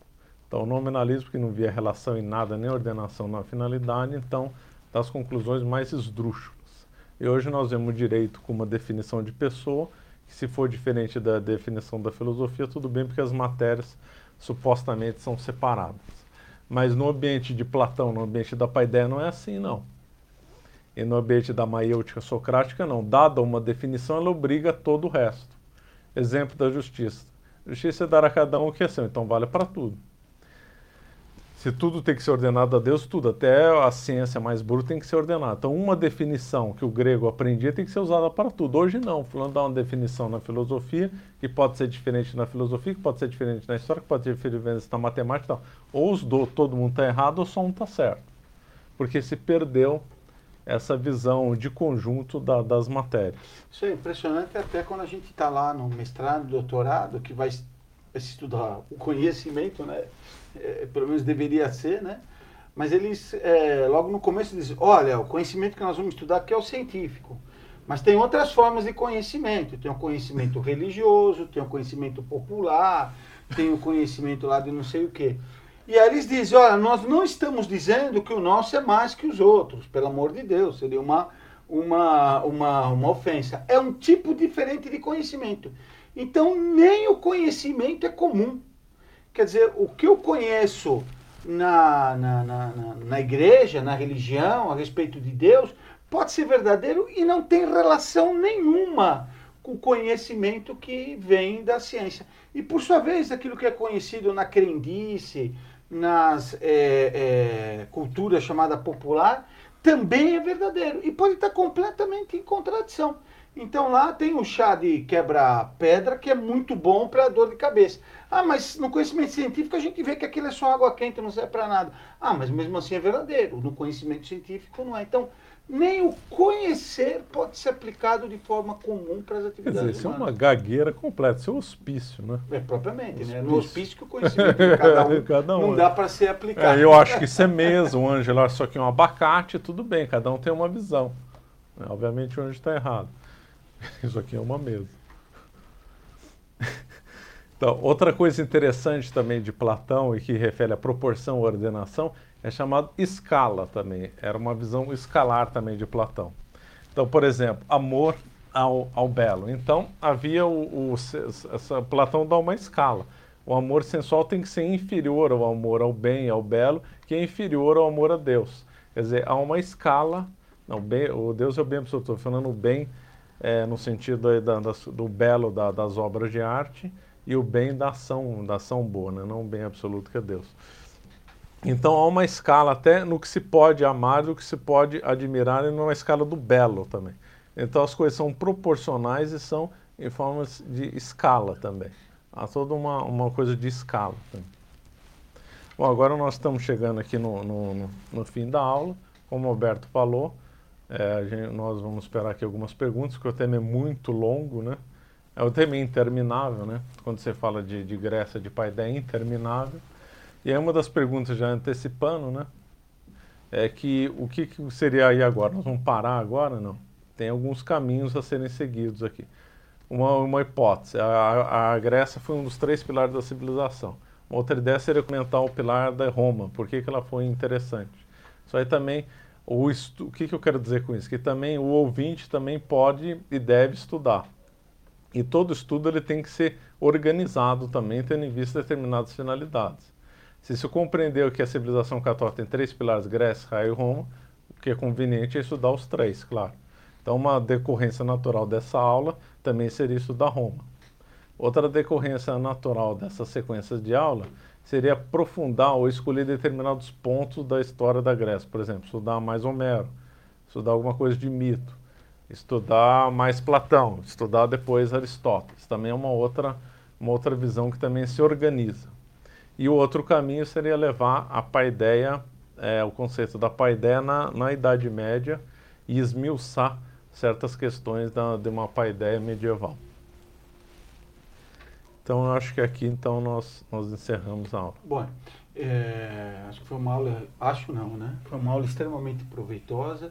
Então, o nominalismo que não via relação em nada, nem ordenação na finalidade, então, das conclusões mais esdrúxulas. E hoje nós vemos o direito como uma definição de pessoa, que se for diferente da definição da filosofia, tudo bem, porque as matérias supostamente são separadas. Mas no ambiente de Platão, no ambiente da paideia, não é assim, não. E no ambiente da maiêutica socrática, não. Dada uma definição, ela obriga todo o resto. Exemplo da justiça. Justiça é dar a cada um o que é seu, então vale para tudo. Se tudo tem que ser ordenado a Deus, tudo, até a ciência mais bruta tem que ser ordenada. Então, uma definição que o grego aprendia tem que ser usada para tudo. Hoje não, fulano dá uma definição na filosofia, que pode ser diferente na filosofia, que pode ser diferente na história, que pode ser diferente na matemática. Ou os do, todo mundo está errado ou só um está certo. Porque se perdeu essa visão de conjunto da, das matérias. Isso é impressionante até quando a gente está lá no mestrado, doutorado, que vai estudar o conhecimento, né? É, pelo menos deveria ser, né? Mas eles, é, logo no começo, dizem, olha, o conhecimento que nós vamos estudar aqui é o científico. Mas tem outras formas de conhecimento. Tem o conhecimento religioso, tem o conhecimento popular, tem o conhecimento lá de não sei o quê. E aí eles dizem, olha, nós não estamos dizendo que o nosso é mais que os outros, pelo amor de Deus, seria uma, uma, uma, uma ofensa. É um tipo diferente de conhecimento. Então, nem o conhecimento é comum. Quer dizer, o que eu conheço na, na, na, na, igreja, na religião, a respeito de Deus, pode ser verdadeiro e não tem relação nenhuma com o conhecimento que vem da ciência. E, por sua vez, aquilo que é conhecido na crendice, nas é, é, culturas chamada popular, também é verdadeiro e pode estar completamente em contradição. Então lá tem o chá de quebra-pedra que é muito bom para dor de cabeça. Ah, mas no conhecimento científico a gente vê que aquilo é só água quente, não serve para nada. Ah, mas mesmo assim é verdadeiro. No conhecimento científico não é. Então, nem o conhecer pode ser aplicado de forma comum para as atividades Quer dizer, isso é uma gagueira completa, isso é um hospício, né? É, propriamente, hospício. né? No hospício que o conhecimento de cada um, <laughs> cada um não é. dá para ser aplicado. É, eu acho que isso é mesmo, <laughs> Ângela, só que um abacate, tudo bem, cada um tem uma visão. Obviamente o Ângelo está errado. <laughs> Isso aqui é uma mesa. Então, outra coisa interessante também de Platão e que refere à proporção ou ordenação é chamado escala também. Era uma visão escalar também de Platão. Então, por exemplo, amor ao, ao belo. Então, havia o, o essa, Platão dá uma escala. O amor sensual tem que ser inferior ao amor ao bem, ao belo, que é inferior ao amor a Deus. Quer dizer, há uma escala. Não, bem, o Deus é o bem absoluto. Estou falando o bem é, no sentido da, do belo da, das obras de arte e o bem da ação, da ação boa, né? não o bem absoluto que é Deus. Então há uma escala até no que se pode amar, no que se pode admirar, e numa escala do belo também. Então as coisas são proporcionais e são em formas de escala também. Há toda uma, uma coisa de escala também. Bom, agora nós estamos chegando aqui no, no, no, no fim da aula. Como o Alberto falou, é, gente, nós vamos esperar aqui algumas perguntas, porque o tema é muito longo, né? É o tema é interminável, né? Quando você fala de, de Grécia, de Paideia, é interminável. E aí uma das perguntas, já antecipando, né? É que o que, que seria aí agora? Nós vamos parar agora? Não. Tem alguns caminhos a serem seguidos aqui. Uma, uma hipótese, a, a Grécia foi um dos três pilares da civilização. Uma outra ideia seria comentar o pilar da Roma, por que, que ela foi interessante. Isso aí também, o, estu, o que, que eu quero dizer com isso? Que também o ouvinte também pode e deve estudar. E todo estudo ele tem que ser organizado também, tendo em vista determinadas finalidades. Se se compreendeu que a civilização católica tem três pilares, Grécia, Israel e Roma, o que é conveniente é estudar os três, claro. Então, uma decorrência natural dessa aula também seria estudar Roma. Outra decorrência natural dessas sequências de aula seria aprofundar ou escolher determinados pontos da história da Grécia. Por exemplo, estudar mais Homero, estudar alguma coisa de mito, estudar mais Platão, estudar depois Aristóteles. Também é uma outra, uma outra visão que também se organiza. E o outro caminho seria levar a paideia, é, o conceito da paideia na, na Idade Média e esmiuçar certas questões da, de uma paideia medieval. Então, eu acho que aqui então nós, nós encerramos a aula. Bom, é, acho que foi uma aula, acho não, né? Foi uma aula extremamente proveitosa.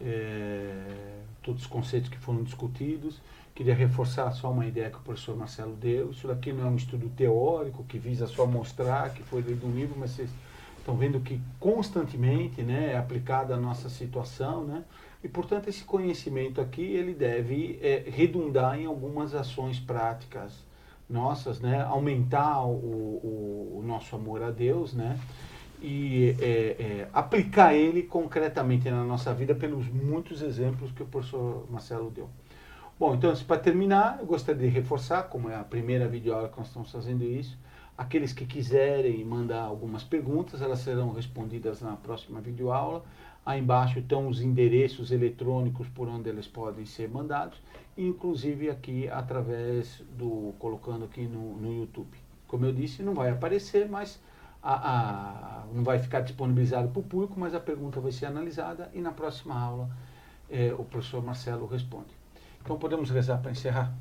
É, todos os conceitos que foram discutidos. Queria reforçar só uma ideia que o professor Marcelo deu. Isso daqui não é um estudo teórico que visa só mostrar que foi lido um livro, mas vocês estão vendo que constantemente né, é aplicada a nossa situação, né? E, portanto, esse conhecimento aqui, ele deve é, redundar em algumas ações práticas nossas, né? Aumentar o, o, o nosso amor a Deus, né? E é, é, aplicar ele concretamente na nossa vida pelos muitos exemplos que o professor Marcelo deu. Bom, então, para terminar, eu gostaria de reforçar, como é a primeira videoaula que nós estamos fazendo isso, aqueles que quiserem mandar algumas perguntas, elas serão respondidas na próxima videoaula. Aí embaixo estão os endereços eletrônicos por onde eles podem ser mandados, inclusive aqui através do, colocando aqui no, no YouTube. Como eu disse, não vai aparecer, mas a, a, não vai ficar disponibilizado para o público, mas a pergunta vai ser analisada e na próxima aula é, o professor Marcelo responde. Então podemos rezar para encerrar?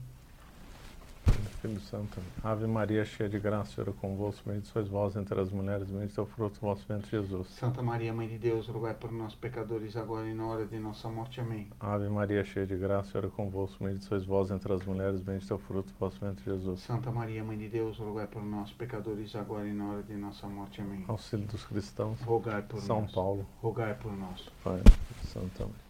Filho Santo, Ave Maria, cheia de graça, Senhor é convosco, bendita sois vós entre as mulheres, bendito é o fruto do vosso ventre, Jesus. Santa Maria, Mãe de Deus, rogai por nós, pecadores, agora e na hora de nossa morte. Amém. Ave Maria, cheia de graça, Senhor é convosco, bendito sois vós entre as mulheres, bendito é o fruto do vosso ventre, Jesus. Santa Maria, Mãe de Deus, rogai por nós, pecadores, agora e na hora de nossa morte. Amém. Auxílio dos cristãos, Rogai por São nós. Paulo, Rogai por nós. Pai, Santa Maria.